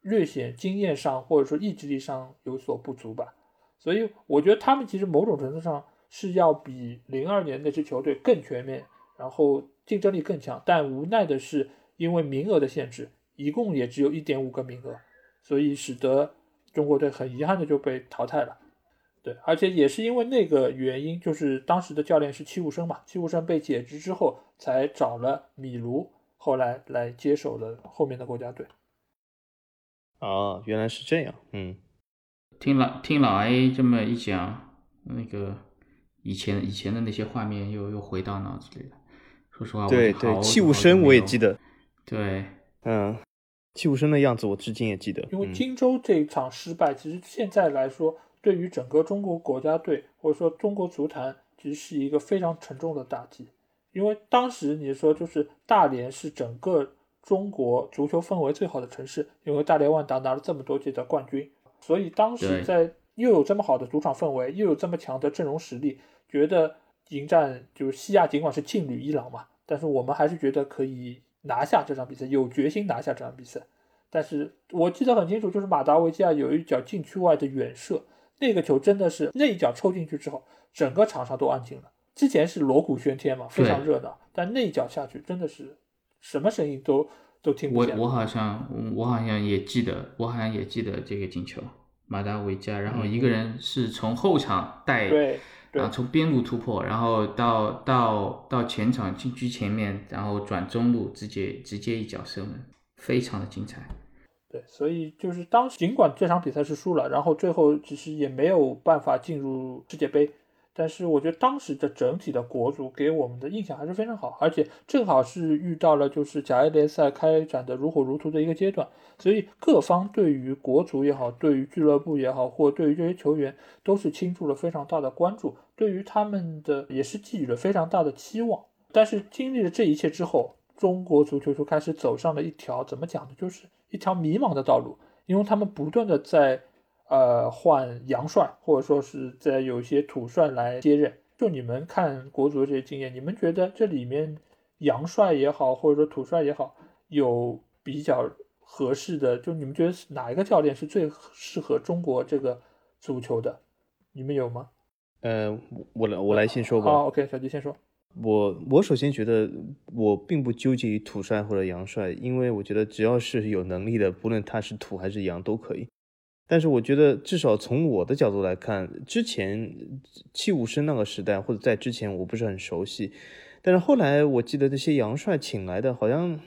略显经验上或者说意志力上有所不足吧。所以我觉得他们其实某种程度上是要比零二年那支球队更全面，然后竞争力更强。但无奈的是，因为名额的限制，一共也只有一点五个名额，所以使得中国队很遗憾的就被淘汰了。对，而且也是因为那个原因，就是当时的教练是戚务生嘛，戚务生被解职之后，才找了米卢，后来来接手了后面的国家队。哦，原来是这样，嗯，听老听老 A 这么一讲，那个以前以前的那些画面又又回到脑子里了。说实话，对对，戚务生我也记得，对，嗯，戚务生的样子我至今也记得，因为嗯。荆州这一场失败，其实现在来说，对于整个中国国家队或者说中国足坛，其实是一个非常沉重的打击。因为当时你说就是大连是整个中国足球氛围最好的城市，因为大连万达拿了这么多届的冠军，所以当时在又有这么好的主场氛围，又有这么强的阵容实力，觉得迎战就是西亚，尽管是劲旅伊朗嘛，但是我们还是觉得可以拿下这场比赛，有决心拿下这场比赛。但是我记得很清楚，就是马达维基亚有一脚禁区外的远射，那个球真的是那一脚抽进去之后，整个场上都安静了。之前是锣鼓喧天嘛，非常热闹，但那一脚下去真的是什么声音都都听不见。我我好像我好像也记得，我好像也记得这个进球，马达维加，然后一个人是从后场带，对对然后从边路突破，然后到到到前场禁区前面，然后转中路直接直接一脚射门，非常的精彩。对，所以就是当时尽管这场比赛是输了，然后最后其实也没有办法进入世界杯，但是我觉得当时的整体的国足给我们的印象还是非常好，而且正好是遇到了就是甲 A 联赛开展的如火如荼的一个阶段，所以各方对于国足也好，对于俱乐部也好，或对于这些球员都是倾注了非常大的关注，对于他们的也是寄予了非常大的期望。但是经历了这一切之后，中国足球就开始走上了一条怎么讲呢，就是一条迷茫的道路，因为他们不断的在呃换洋帅，或者说是在有一些土帅来接任。就你们看国足的这些经验，你们觉得这里面洋帅也好，或者说土帅也好，有比较合适的？就你们觉得是哪一个教练是最适合中国这个足球的？你们有吗？呃，我我来我来先说吧。好，OK，小迪先说。我我首先觉得我并不纠结于土帅或者洋帅，因为我觉得只要是有能力的，不论他是土还是洋都可以。但是我觉得至少从我的角度来看，之前器物生那个时代或者在之前我不是很熟悉，但是后来我记得这些洋帅请来的好像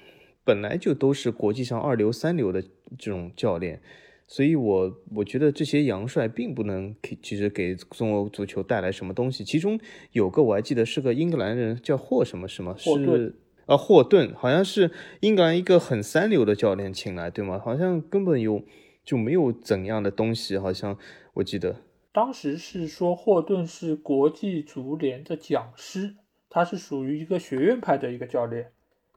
本来就都是国际上二流三流的这种教练。所以我，我觉得这些洋帅并不能给，其实给中国足球带来什么东西。其中有个我还记得是个英格兰人，叫霍什么什么，霍顿是啊霍顿，好像是英格兰一个很三流的教练请来，对吗？好像根本有就没有怎样的东西，好像我记得。当时是说霍顿是国际足联的讲师，他是属于一个学院派的一个教练，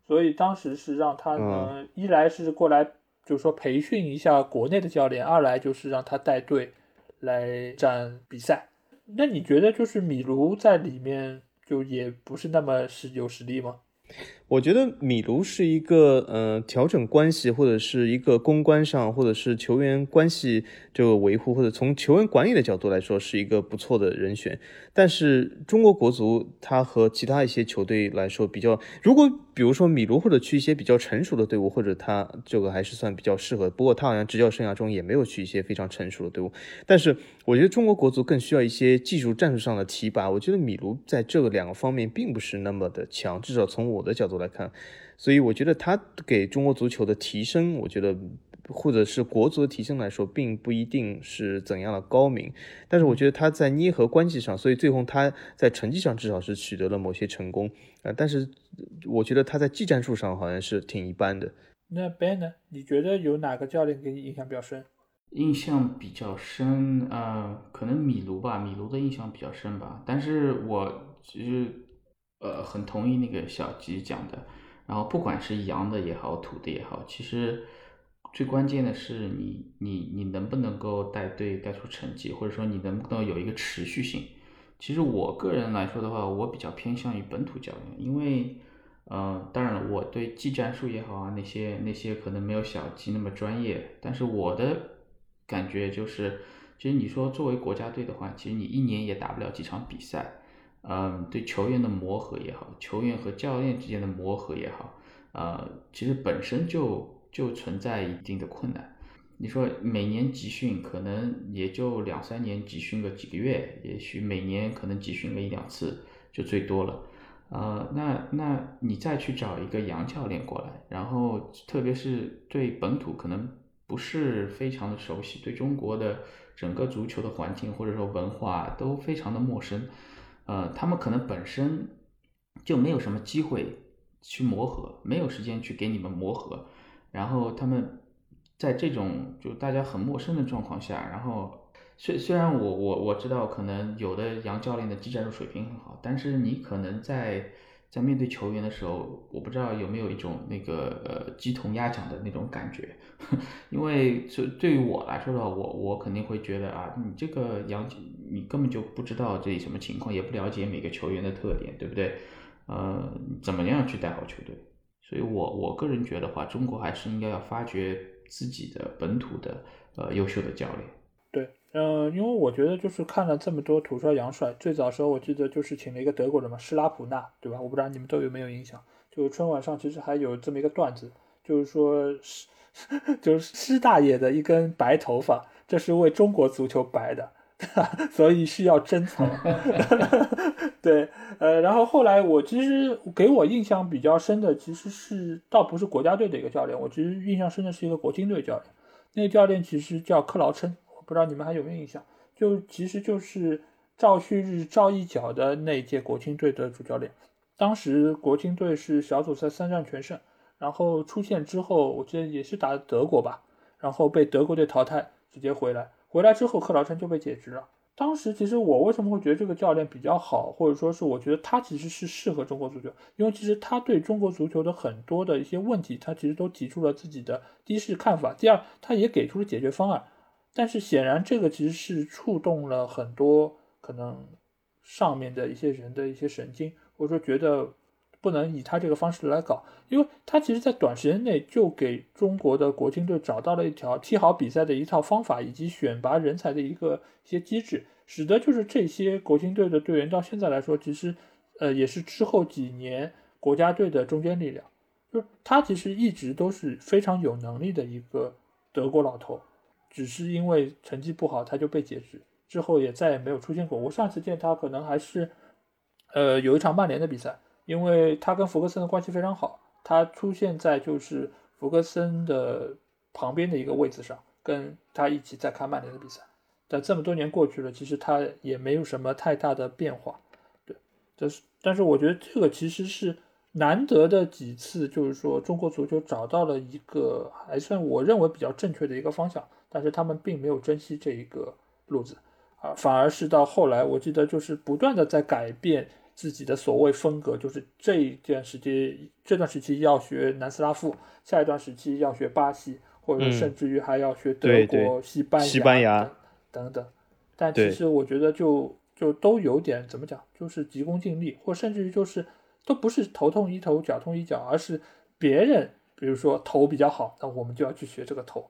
所以当时是让他呢，一来是过来就是说培训一下国内的教练，二来就是让他带队来战比赛。那你觉得就是米卢在里面就也不是那么是有实力吗？我觉得米卢是一个呃调整关系，或者是一个公关上，或者是球员关系这个维护，或者从球员管理的角度来说，是一个不错的人选。但是中国国足它和其他一些球队来说比较，如果比如说米卢或者去一些比较成熟的队伍，或者他这个还是算比较适合。不过他好像执教生涯中也没有去一些非常成熟的队伍。但是我觉得中国国足更需要一些技术战术上的提拔。我觉得米卢在这个两个方面并不是那么的强，至少从我的角度来看。所以我觉得他给中国足球的提升，我觉得或者是国足的提升来说，并不一定是怎样的高明。但是我觉得他在捏合关系上，所以最后他在成绩上至少是取得了某些成功啊。但是我觉得他在技战术上好像是挺一般的。那 Ben 呢？你觉得有哪个教练给你印象比较深？印象比较深啊，可能米卢吧，米卢的印象比较深吧。但是我其实呃很同意那个小吉讲的。然后不管是洋的也好，土的也好，其实最关键的是你你你能不能够带队带出成绩，或者说你能不能有一个持续性。其实我个人来说的话，我比较偏向于本土教练，因为呃，当然了，我对技战术也好啊，那些那些可能没有小吉那么专业，但是我的感觉就是，其实你说作为国家队的话，其实你一年也打不了几场比赛。嗯，对球员的磨合也好，球员和教练之间的磨合也好，呃，其实本身就就存在一定的困难。你说每年集训可能也就两三年集训个几个月，也许每年可能集训个一两次就最多了。呃，那那你再去找一个洋教练过来，然后特别是对本土可能不是非常的熟悉，对中国的整个足球的环境或者说文化都非常的陌生。呃，他们可能本身就没有什么机会去磨合，没有时间去给你们磨合，然后他们在这种就大家很陌生的状况下，然后虽虽然我我我知道可能有的杨教练的技战术水平很好，但是你可能在。在面对球员的时候，我不知道有没有一种那个呃鸡同鸭讲的那种感觉，因为这对于我来说的话，我我肯定会觉得啊，你这个杨，你根本就不知道这里什么情况，也不了解每个球员的特点，对不对？呃，怎么样去带好球队？所以我我个人觉得话，中国还是应该要发掘自己的本土的呃优秀的教练。对。嗯，因为我觉得就是看了这么多土帅洋帅，最早时候我记得就是请了一个德国人嘛，施拉普纳，对吧？我不知道你们都有没有印象。就春晚上其实还有这么一个段子，就是说施 就是施大爷的一根白头发，这是为中国足球白的，所以需要珍藏。对，呃，然后后来我其实给我印象比较深的，其实是倒不是国家队的一个教练，我其实印象深的是一个国青队教练，那个教练其实叫克劳琛。我不知道你们还有没有印象？就其实就是赵旭日、赵一脚的那届国青队的主教练。当时国青队是小组赛三战全胜，然后出线之后，我记得也是打德国吧，然后被德国队淘汰，直接回来。回来之后，克劳琛就被解职了。当时其实我为什么会觉得这个教练比较好，或者说是我觉得他其实是适合中国足球，因为其实他对中国足球的很多的一些问题，他其实都提出了自己的第一是看法，第二他也给出了解决方案。但是显然，这个其实是触动了很多可能上面的一些人的一些神经，或者说觉得不能以他这个方式来搞，因为他其实在短时间内就给中国的国青队找到了一条踢好比赛的一套方法，以及选拔人才的一个一些机制，使得就是这些国青队的队员到现在来说，其实呃也是之后几年国家队的中坚力量，就是他其实一直都是非常有能力的一个德国老头。只是因为成绩不好，他就被解职，之后也再也没有出现过。我上次见他可能还是，呃，有一场曼联的比赛，因为他跟福格森的关系非常好，他出现在就是福格森的旁边的一个位置上，跟他一起在看曼联的比赛。但这么多年过去了，其实他也没有什么太大的变化，对，但是但是我觉得这个其实是。难得的几次，就是说中国足球找到了一个还算我认为比较正确的一个方向，但是他们并没有珍惜这一个路子，啊，反而是到后来，我记得就是不断的在改变自己的所谓风格，就是这一段时期，这段时期要学南斯拉夫，下一段时期要学巴西，或者甚至于还要学德国、西班牙、西班牙等等，但其实我觉得就就都有点怎么讲，就是急功近利，或甚至于就是。都不是头痛医头，脚痛医脚，而是别人，比如说头比较好，那我们就要去学这个头，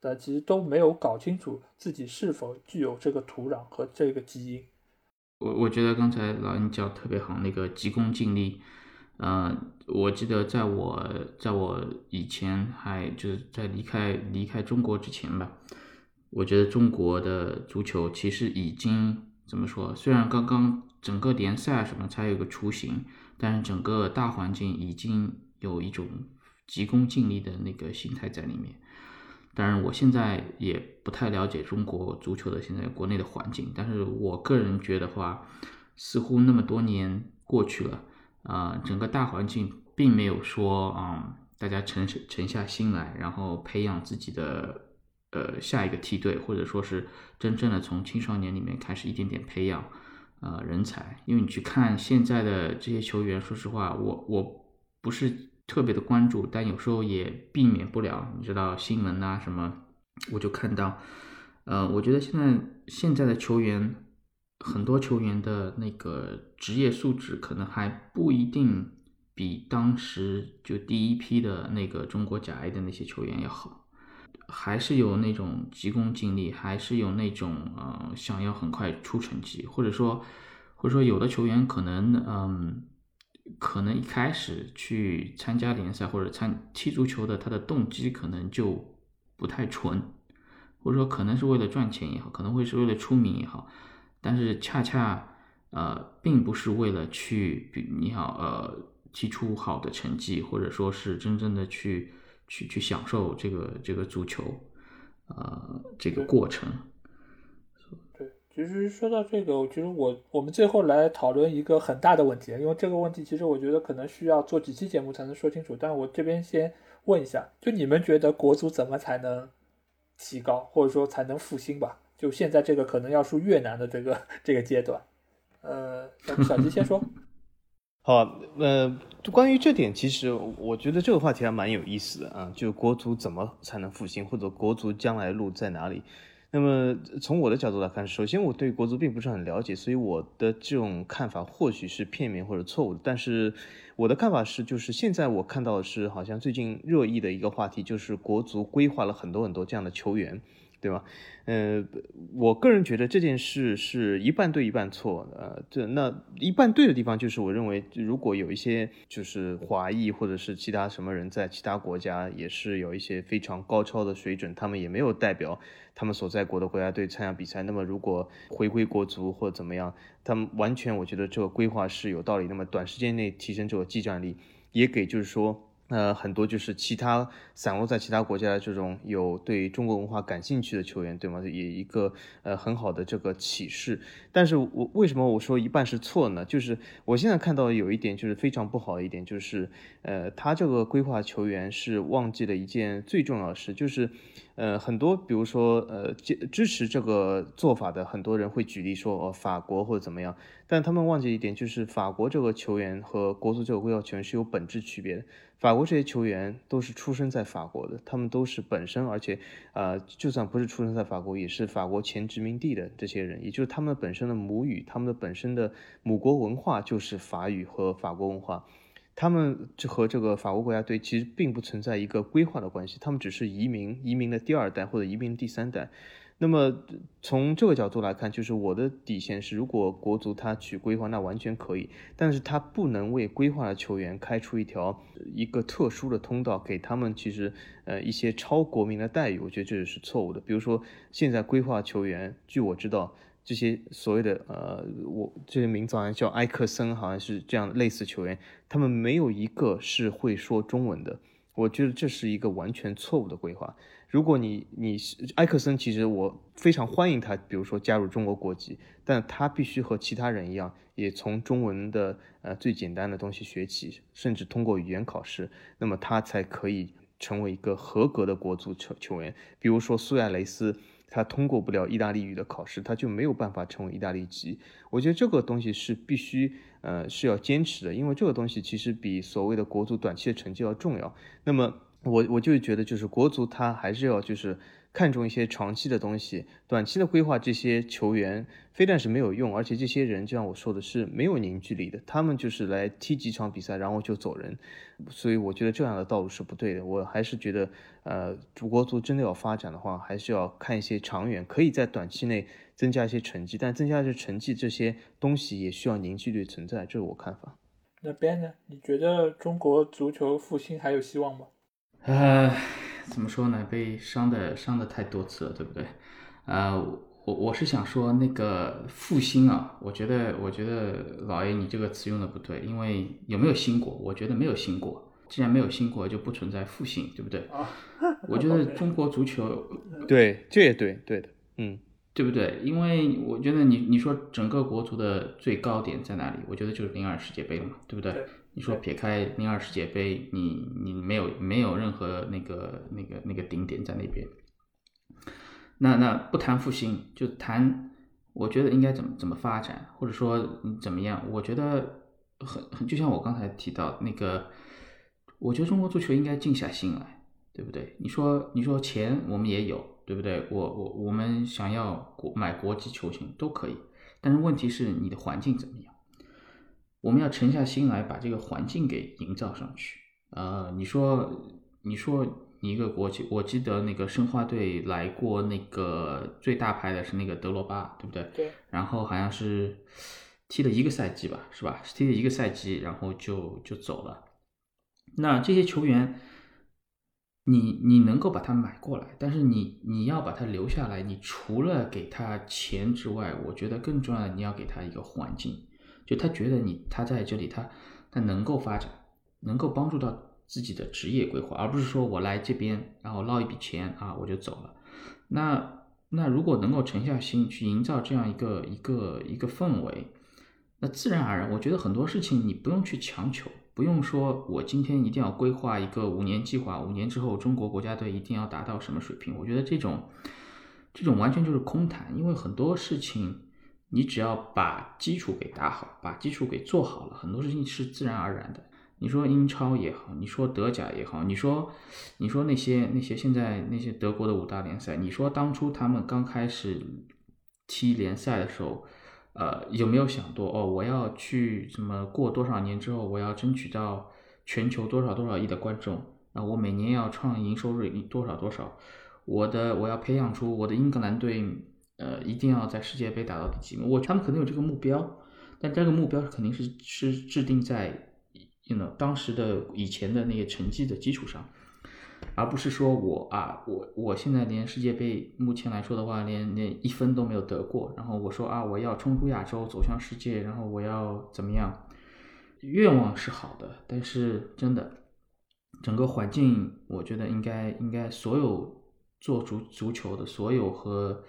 但其实都没有搞清楚自己是否具有这个土壤和这个基因。我我觉得刚才老鹰讲特别好，那个急功近利，嗯，我记得在我在我以前还就是在离开离开中国之前吧，我觉得中国的足球其实已经怎么说？虽然刚刚整个联赛什么才有个雏形。但是整个大环境已经有一种急功近利的那个心态在里面。当然，我现在也不太了解中国足球的现在国内的环境，但是我个人觉得话，似乎那么多年过去了，啊，整个大环境并没有说啊，大家沉沉下心来，然后培养自己的呃下一个梯队，或者说是真正的从青少年里面开始一点点培养呃人才。因为你去看现在的这些球员，说实话，我我不是。特别的关注，但有时候也避免不了，你知道新闻啊什么，我就看到，呃，我觉得现在现在的球员，很多球员的那个职业素质可能还不一定比当时就第一批的那个中国甲 A 的那些球员要好，还是有那种急功近利，还是有那种呃想要很快出成绩，或者说或者说有的球员可能嗯。可能一开始去参加联赛或者参踢足球的，他的动机可能就不太纯，或者说可能是为了赚钱也好，可能会是为了出名也好，但是恰恰呃，并不是为了去比你好呃踢出好的成绩，或者说是真正的去去去享受这个这个足球呃这个过程。其实说到这个，其实我我们最后来讨论一个很大的问题，因为这个问题其实我觉得可能需要做几期节目才能说清楚。但我这边先问一下，就你们觉得国足怎么才能提高，或者说才能复兴吧？就现在这个可能要输越南的这个这个阶段，呃，小小吉先说。好，呃，关于这点，其实我觉得这个话题还蛮有意思的啊，就国足怎么才能复兴，或者国足将来路在哪里？那么从我的角度来看，首先我对国足并不是很了解，所以我的这种看法或许是片面或者错误的。但是我的看法是，就是现在我看到的是，好像最近热议的一个话题，就是国足规划了很多很多这样的球员。对吧？呃，我个人觉得这件事是一半对一半错。呃，这那一半对的地方就是，我认为如果有一些就是华裔或者是其他什么人在其他国家也是有一些非常高超的水准，他们也没有代表他们所在国的国家队参加比赛。那么如果回归国足或怎么样，他们完全我觉得这个规划是有道理。那么短时间内提升这个技战力，也给就是说。呃，很多就是其他散落在其他国家的这种有对中国文化感兴趣的球员，对吗？也一个呃很好的这个启示。但是我为什么我说一半是错呢？就是我现在看到有一点就是非常不好的一点，就是呃，他这个规划球员是忘记了一件最重要的事，就是呃很多比如说呃支支持这个做法的很多人会举例说哦法国或者怎么样，但他们忘记一点，就是法国这个球员和国足这个规划球员是有本质区别的。法国这些球员都是出生在法国的，他们都是本身，而且，呃，就算不是出生在法国，也是法国前殖民地的这些人，也就是他们本身的母语，他们的本身的母国文化就是法语和法国文化，他们就和这个法国国家队其实并不存在一个规划的关系，他们只是移民，移民的第二代或者移民第三代。那么从这个角度来看，就是我的底线是，如果国足他去规划，那完全可以，但是他不能为规划的球员开出一条一个特殊的通道，给他们其实呃一些超国民的待遇，我觉得这也是错误的。比如说现在规划球员，据我知道，这些所谓的呃我这些名字好像叫埃克森，好像是这样类似球员，他们没有一个是会说中文的，我觉得这是一个完全错误的规划。如果你你埃克森，其实我非常欢迎他，比如说加入中国国籍，但他必须和其他人一样，也从中文的呃最简单的东西学起，甚至通过语言考试，那么他才可以成为一个合格的国足球球员。比如说苏亚雷斯，他通过不了意大利语的考试，他就没有办法成为意大利籍。我觉得这个东西是必须呃是要坚持的，因为这个东西其实比所谓的国足短期的成绩要重要。那么。我我就觉得，就是国足他还是要就是看重一些长期的东西，短期的规划这些球员非但是没有用，而且这些人就像我说的是没有凝聚力的，他们就是来踢几场比赛然后就走人，所以我觉得这样的道路是不对的。我还是觉得，呃，国足真的要发展的话，还是要看一些长远，可以在短期内增加一些成绩，但增加一些成绩这些东西也需要凝聚力存在，这是我看法。那边呢？你觉得中国足球复兴还有希望吗？呃，怎么说呢？被伤的伤的太多次了，对不对？呃，我我是想说那个复兴啊，我觉得我觉得老爷你这个词用的不对，因为有没有兴过？我觉得没有兴过。既然没有兴过，就不存在复兴，对不对？啊，我觉得中国足球 对，这也对，对的，嗯，对不对？因为我觉得你你说整个国足的最高点在哪里？我觉得就是零二世界杯了嘛，对不对？对你说撇开零二世界杯，你你没有没有任何那个那个那个顶点在那边。那那不谈复兴，就谈我觉得应该怎么怎么发展，或者说怎么样？我觉得很很就像我刚才提到那个，我觉得中国足球应该静下心来，对不对？你说你说钱我们也有，对不对？我我我们想要国买国际球星都可以，但是问题是你的环境怎么样？我们要沉下心来把这个环境给营造上去。呃，你说你说你一个国际，我记得那个申花队来过那个最大牌的是那个德罗巴，对不对？对。然后好像是踢了一个赛季吧，是吧？踢了一个赛季，然后就就走了。那这些球员，你你能够把他买过来，但是你你要把他留下来，你除了给他钱之外，我觉得更重要的，你要给他一个环境，就他觉得你他在这里，他他能够发展，能够帮助到自己的职业规划，而不是说我来这边然后捞一笔钱啊我就走了。那那如果能够沉下心去营造这样一个一个一个氛围，那自然而然，我觉得很多事情你不用去强求。不用说，我今天一定要规划一个五年计划，五年之后中国国家队一定要达到什么水平？我觉得这种，这种完全就是空谈，因为很多事情你只要把基础给打好，把基础给做好了，很多事情是自然而然的。你说英超也好，你说德甲也好，你说，你说那些那些现在那些德国的五大联赛，你说当初他们刚开始踢联赛的时候。呃，有没有想过哦？我要去什么？过多少年之后，我要争取到全球多少多少亿的观众？啊，我每年要创营收入多少多少？我的我要培养出我的英格兰队，呃，一定要在世界杯打到第几名？我他们可能有这个目标，但这个目标肯定是是制定在，you know 当时的以前的那些成绩的基础上。而不是说我啊，我我现在连世界杯目前来说的话，连连一分都没有得过。然后我说啊，我要冲出亚洲，走向世界，然后我要怎么样？愿望是好的，但是真的，整个环境，我觉得应该应该所有做足足球的，所有和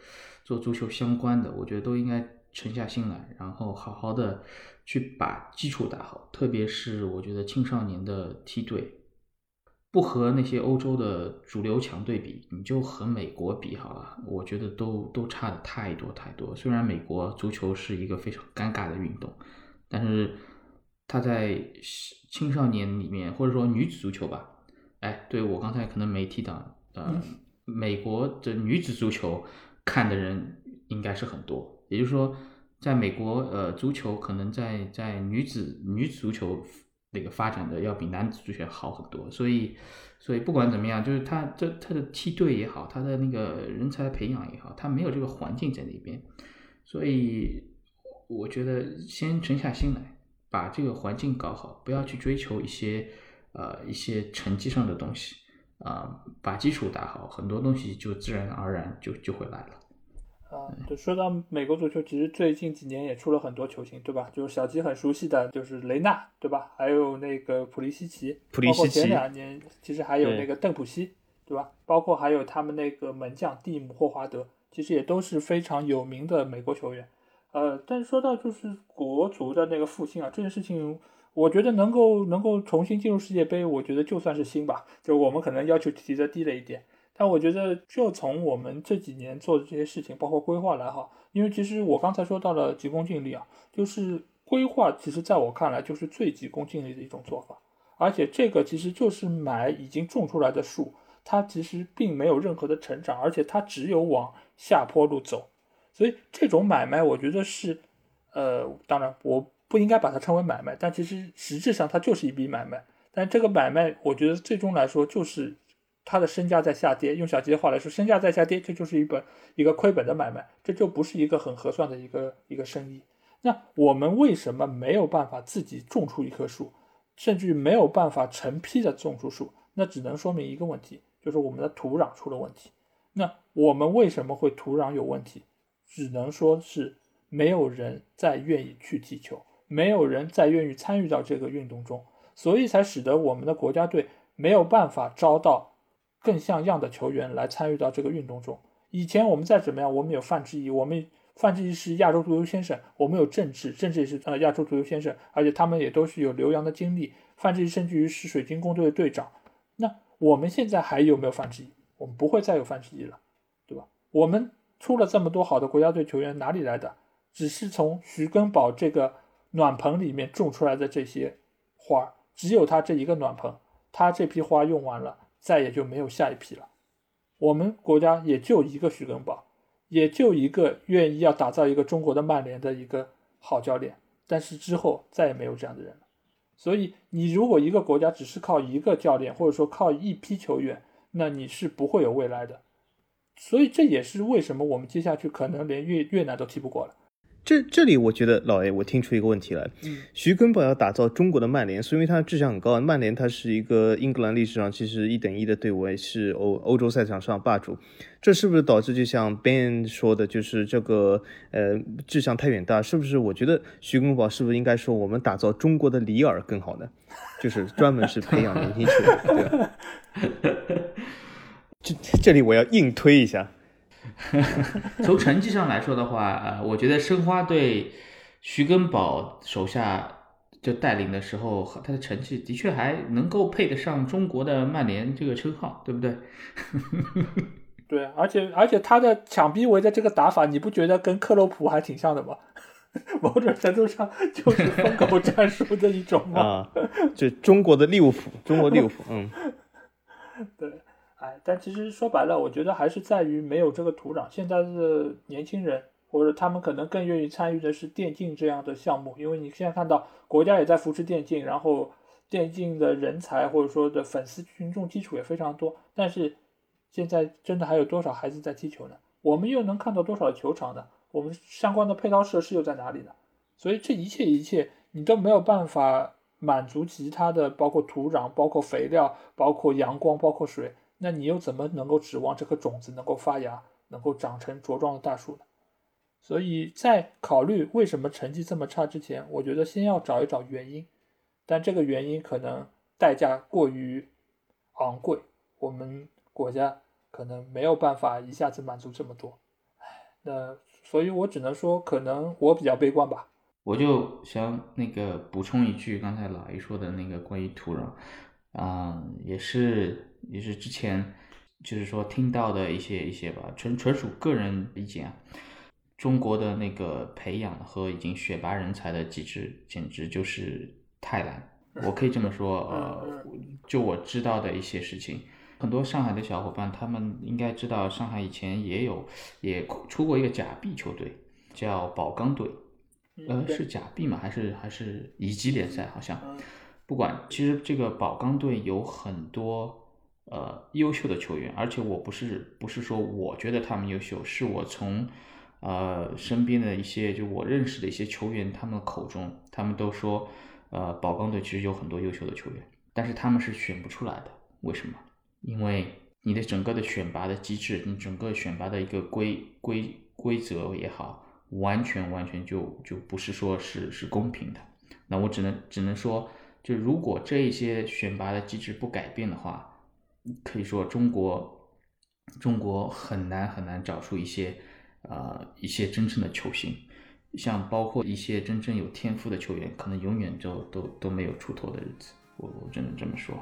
做足球相关的，我觉得都应该沉下心来，然后好好的去把基础打好，特别是我觉得青少年的梯队。不和那些欧洲的主流强队比，你就和美国比好了。我觉得都都差的太多太多。虽然美国足球是一个非常尴尬的运动，但是它在青少年里面，或者说女子足球吧，哎，对我刚才可能没提到，呃，美国的女子足球看的人应该是很多。也就是说，在美国，呃，足球可能在在女子女子足球。那个发展的要比男子足球好很多，所以，所以不管怎么样，就是他这他的梯队也好，他的那个人才培养也好，他没有这个环境在那边，所以我觉得先沉下心来，把这个环境搞好，不要去追求一些呃一些成绩上的东西啊，把基础打好，很多东西就自然而然就就会来了。啊，就说到美国足球，其实最近几年也出了很多球星，对吧？就是小吉很熟悉的，就是雷纳，对吧？还有那个普利西奇，普利西奇。前两年其实还有那个邓普西，对吧？包括还有他们那个门将蒂姆霍华德，其实也都是非常有名的美国球员。呃，但是说到就是国足的那个复兴啊，这件事情，我觉得能够能够重新进入世界杯，我觉得就算是新吧，就我们可能要求提的低了一点。但我觉得，就从我们这几年做的这些事情，包括规划来哈，因为其实我刚才说到了急功近利啊，就是规划，其实在我看来就是最急功近利的一种做法。而且这个其实就是买已经种出来的树，它其实并没有任何的成长，而且它只有往下坡路走。所以这种买卖，我觉得是，呃，当然我不应该把它称为买卖，但其实实质上它就是一笔买卖。但这个买卖，我觉得最终来说就是。他的身价在下跌，用小吉的话来说，身价在下跌，这就是一本一个亏本的买卖，这就不是一个很合算的一个一个生意。那我们为什么没有办法自己种出一棵树，甚至于没有办法成批的种出树？那只能说明一个问题，就是我们的土壤出了问题。那我们为什么会土壤有问题？只能说是没有人再愿意去踢球，没有人再愿意参与到这个运动中。所以才使得我们的国家队没有办法招到更像样的球员来参与到这个运动中。以前我们再怎么样，我们有范志毅，我们范志毅是亚洲足球先生，我们有郑智，郑智也是呃亚洲足球先生，而且他们也都是有留洋的经历。范志毅甚至于是水晶宫队的队长。那我们现在还有没有范志毅？我们不会再有范志毅了，对吧？我们出了这么多好的国家队球员，哪里来的？只是从徐根宝这个暖棚里面种出来的这些花，只有他这一个暖棚，他这批花用完了，再也就没有下一批了。我们国家也就一个徐根宝，也就一个愿意要打造一个中国的曼联的一个好教练，但是之后再也没有这样的人了。所以，你如果一个国家只是靠一个教练，或者说靠一批球员，那你是不会有未来的。所以，这也是为什么我们接下去可能连越越南都踢不过了。这这里我觉得老 A，我听出一个问题来。嗯，徐根宝要打造中国的曼联，是因为他的志向很高。曼联它是一个英格兰历史上其实一等一的队伍，是欧欧洲赛场上霸主。这是不是导致就像 Ben 说的，就是这个呃志向太远大？是不是？我觉得徐根宝是不是应该说我们打造中国的里尔更好呢？就是专门是培养年轻球员。对 这这里我要硬推一下。从成绩上来说的话，呃，我觉得申花队徐根宝手下就带领的时候，他的成绩的确还能够配得上中国的曼联这个称号，对不对？对，而且而且他的抢逼围的这个打法，你不觉得跟克洛普还挺像的吗？某种程度上就是疯狗战术的一种嘛。啊，就中国的利物浦，中国利物浦，嗯，对。哎，但其实说白了，我觉得还是在于没有这个土壤。现在的年轻人，或者他们可能更愿意参与的是电竞这样的项目，因为你现在看到国家也在扶持电竞，然后电竞的人才或者说的粉丝群众基础也非常多。但是现在真的还有多少孩子在踢球呢？我们又能看到多少球场呢？我们相关的配套设施又在哪里呢？所以这一切一切，你都没有办法满足其他的，包括土壤、包括肥料、包括阳光、包括水。那你又怎么能够指望这颗种子能够发芽，能够长成茁壮的大树呢？所以在考虑为什么成绩这么差之前，我觉得先要找一找原因。但这个原因可能代价过于昂贵，我们国家可能没有办法一下子满足这么多。唉，那所以我只能说，可能我比较悲观吧。我就想那个补充一句，刚才老姨说的那个关于土壤。啊，也是也是之前就是说听到的一些一些吧，纯纯属个人意见啊。中国的那个培养和已经选拔人才的机制简直就是太烂，我可以这么说。呃，就我知道的一些事情，很多上海的小伙伴他们应该知道，上海以前也有也出过一个假币球队，叫宝钢队。呃，是假币嘛？还是还是乙级联赛？好像。不管，其实这个宝钢队有很多呃优秀的球员，而且我不是不是说我觉得他们优秀，是我从呃身边的一些就我认识的一些球员他们口中，他们都说，呃宝钢队其实有很多优秀的球员，但是他们是选不出来的，为什么？因为你的整个的选拔的机制，你整个选拔的一个规规规则也好，完全完全就就不是说是是公平的，那我只能只能说。就如果这一些选拔的机制不改变的话，可以说中国中国很难很难找出一些呃一些真正的球星，像包括一些真正有天赋的球员，可能永远就都都没有出头的日子。我我只能这么说。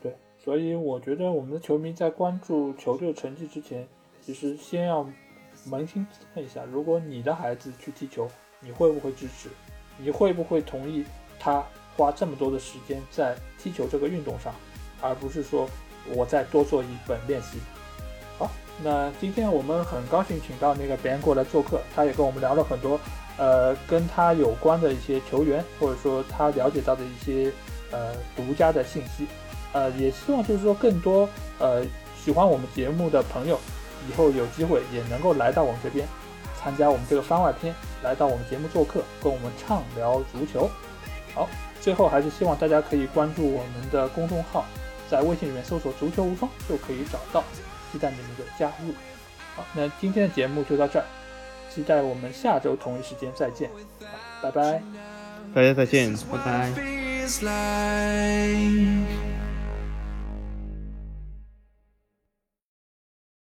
对，所以我觉得我们的球迷在关注球队成绩之前，其实先要扪心自问一下：如果你的孩子去踢球，你会不会支持？你会不会同意他？花这么多的时间在踢球这个运动上，而不是说我再多做一本练习。好，那今天我们很高兴请到那个别人过来做客，他也跟我们聊了很多，呃，跟他有关的一些球员，或者说他了解到的一些呃独家的信息。呃，也希望就是说更多呃喜欢我们节目的朋友，以后有机会也能够来到我们这边，参加我们这个番外篇，来到我们节目做客，跟我们畅聊足球。好。最后还是希望大家可以关注我们的公众号，在微信里面搜索“足球无双”就可以找到，期待你们的加入。好，那今天的节目就到这儿，期待我们下周同一时间再见，拜拜，大家再见，拜拜。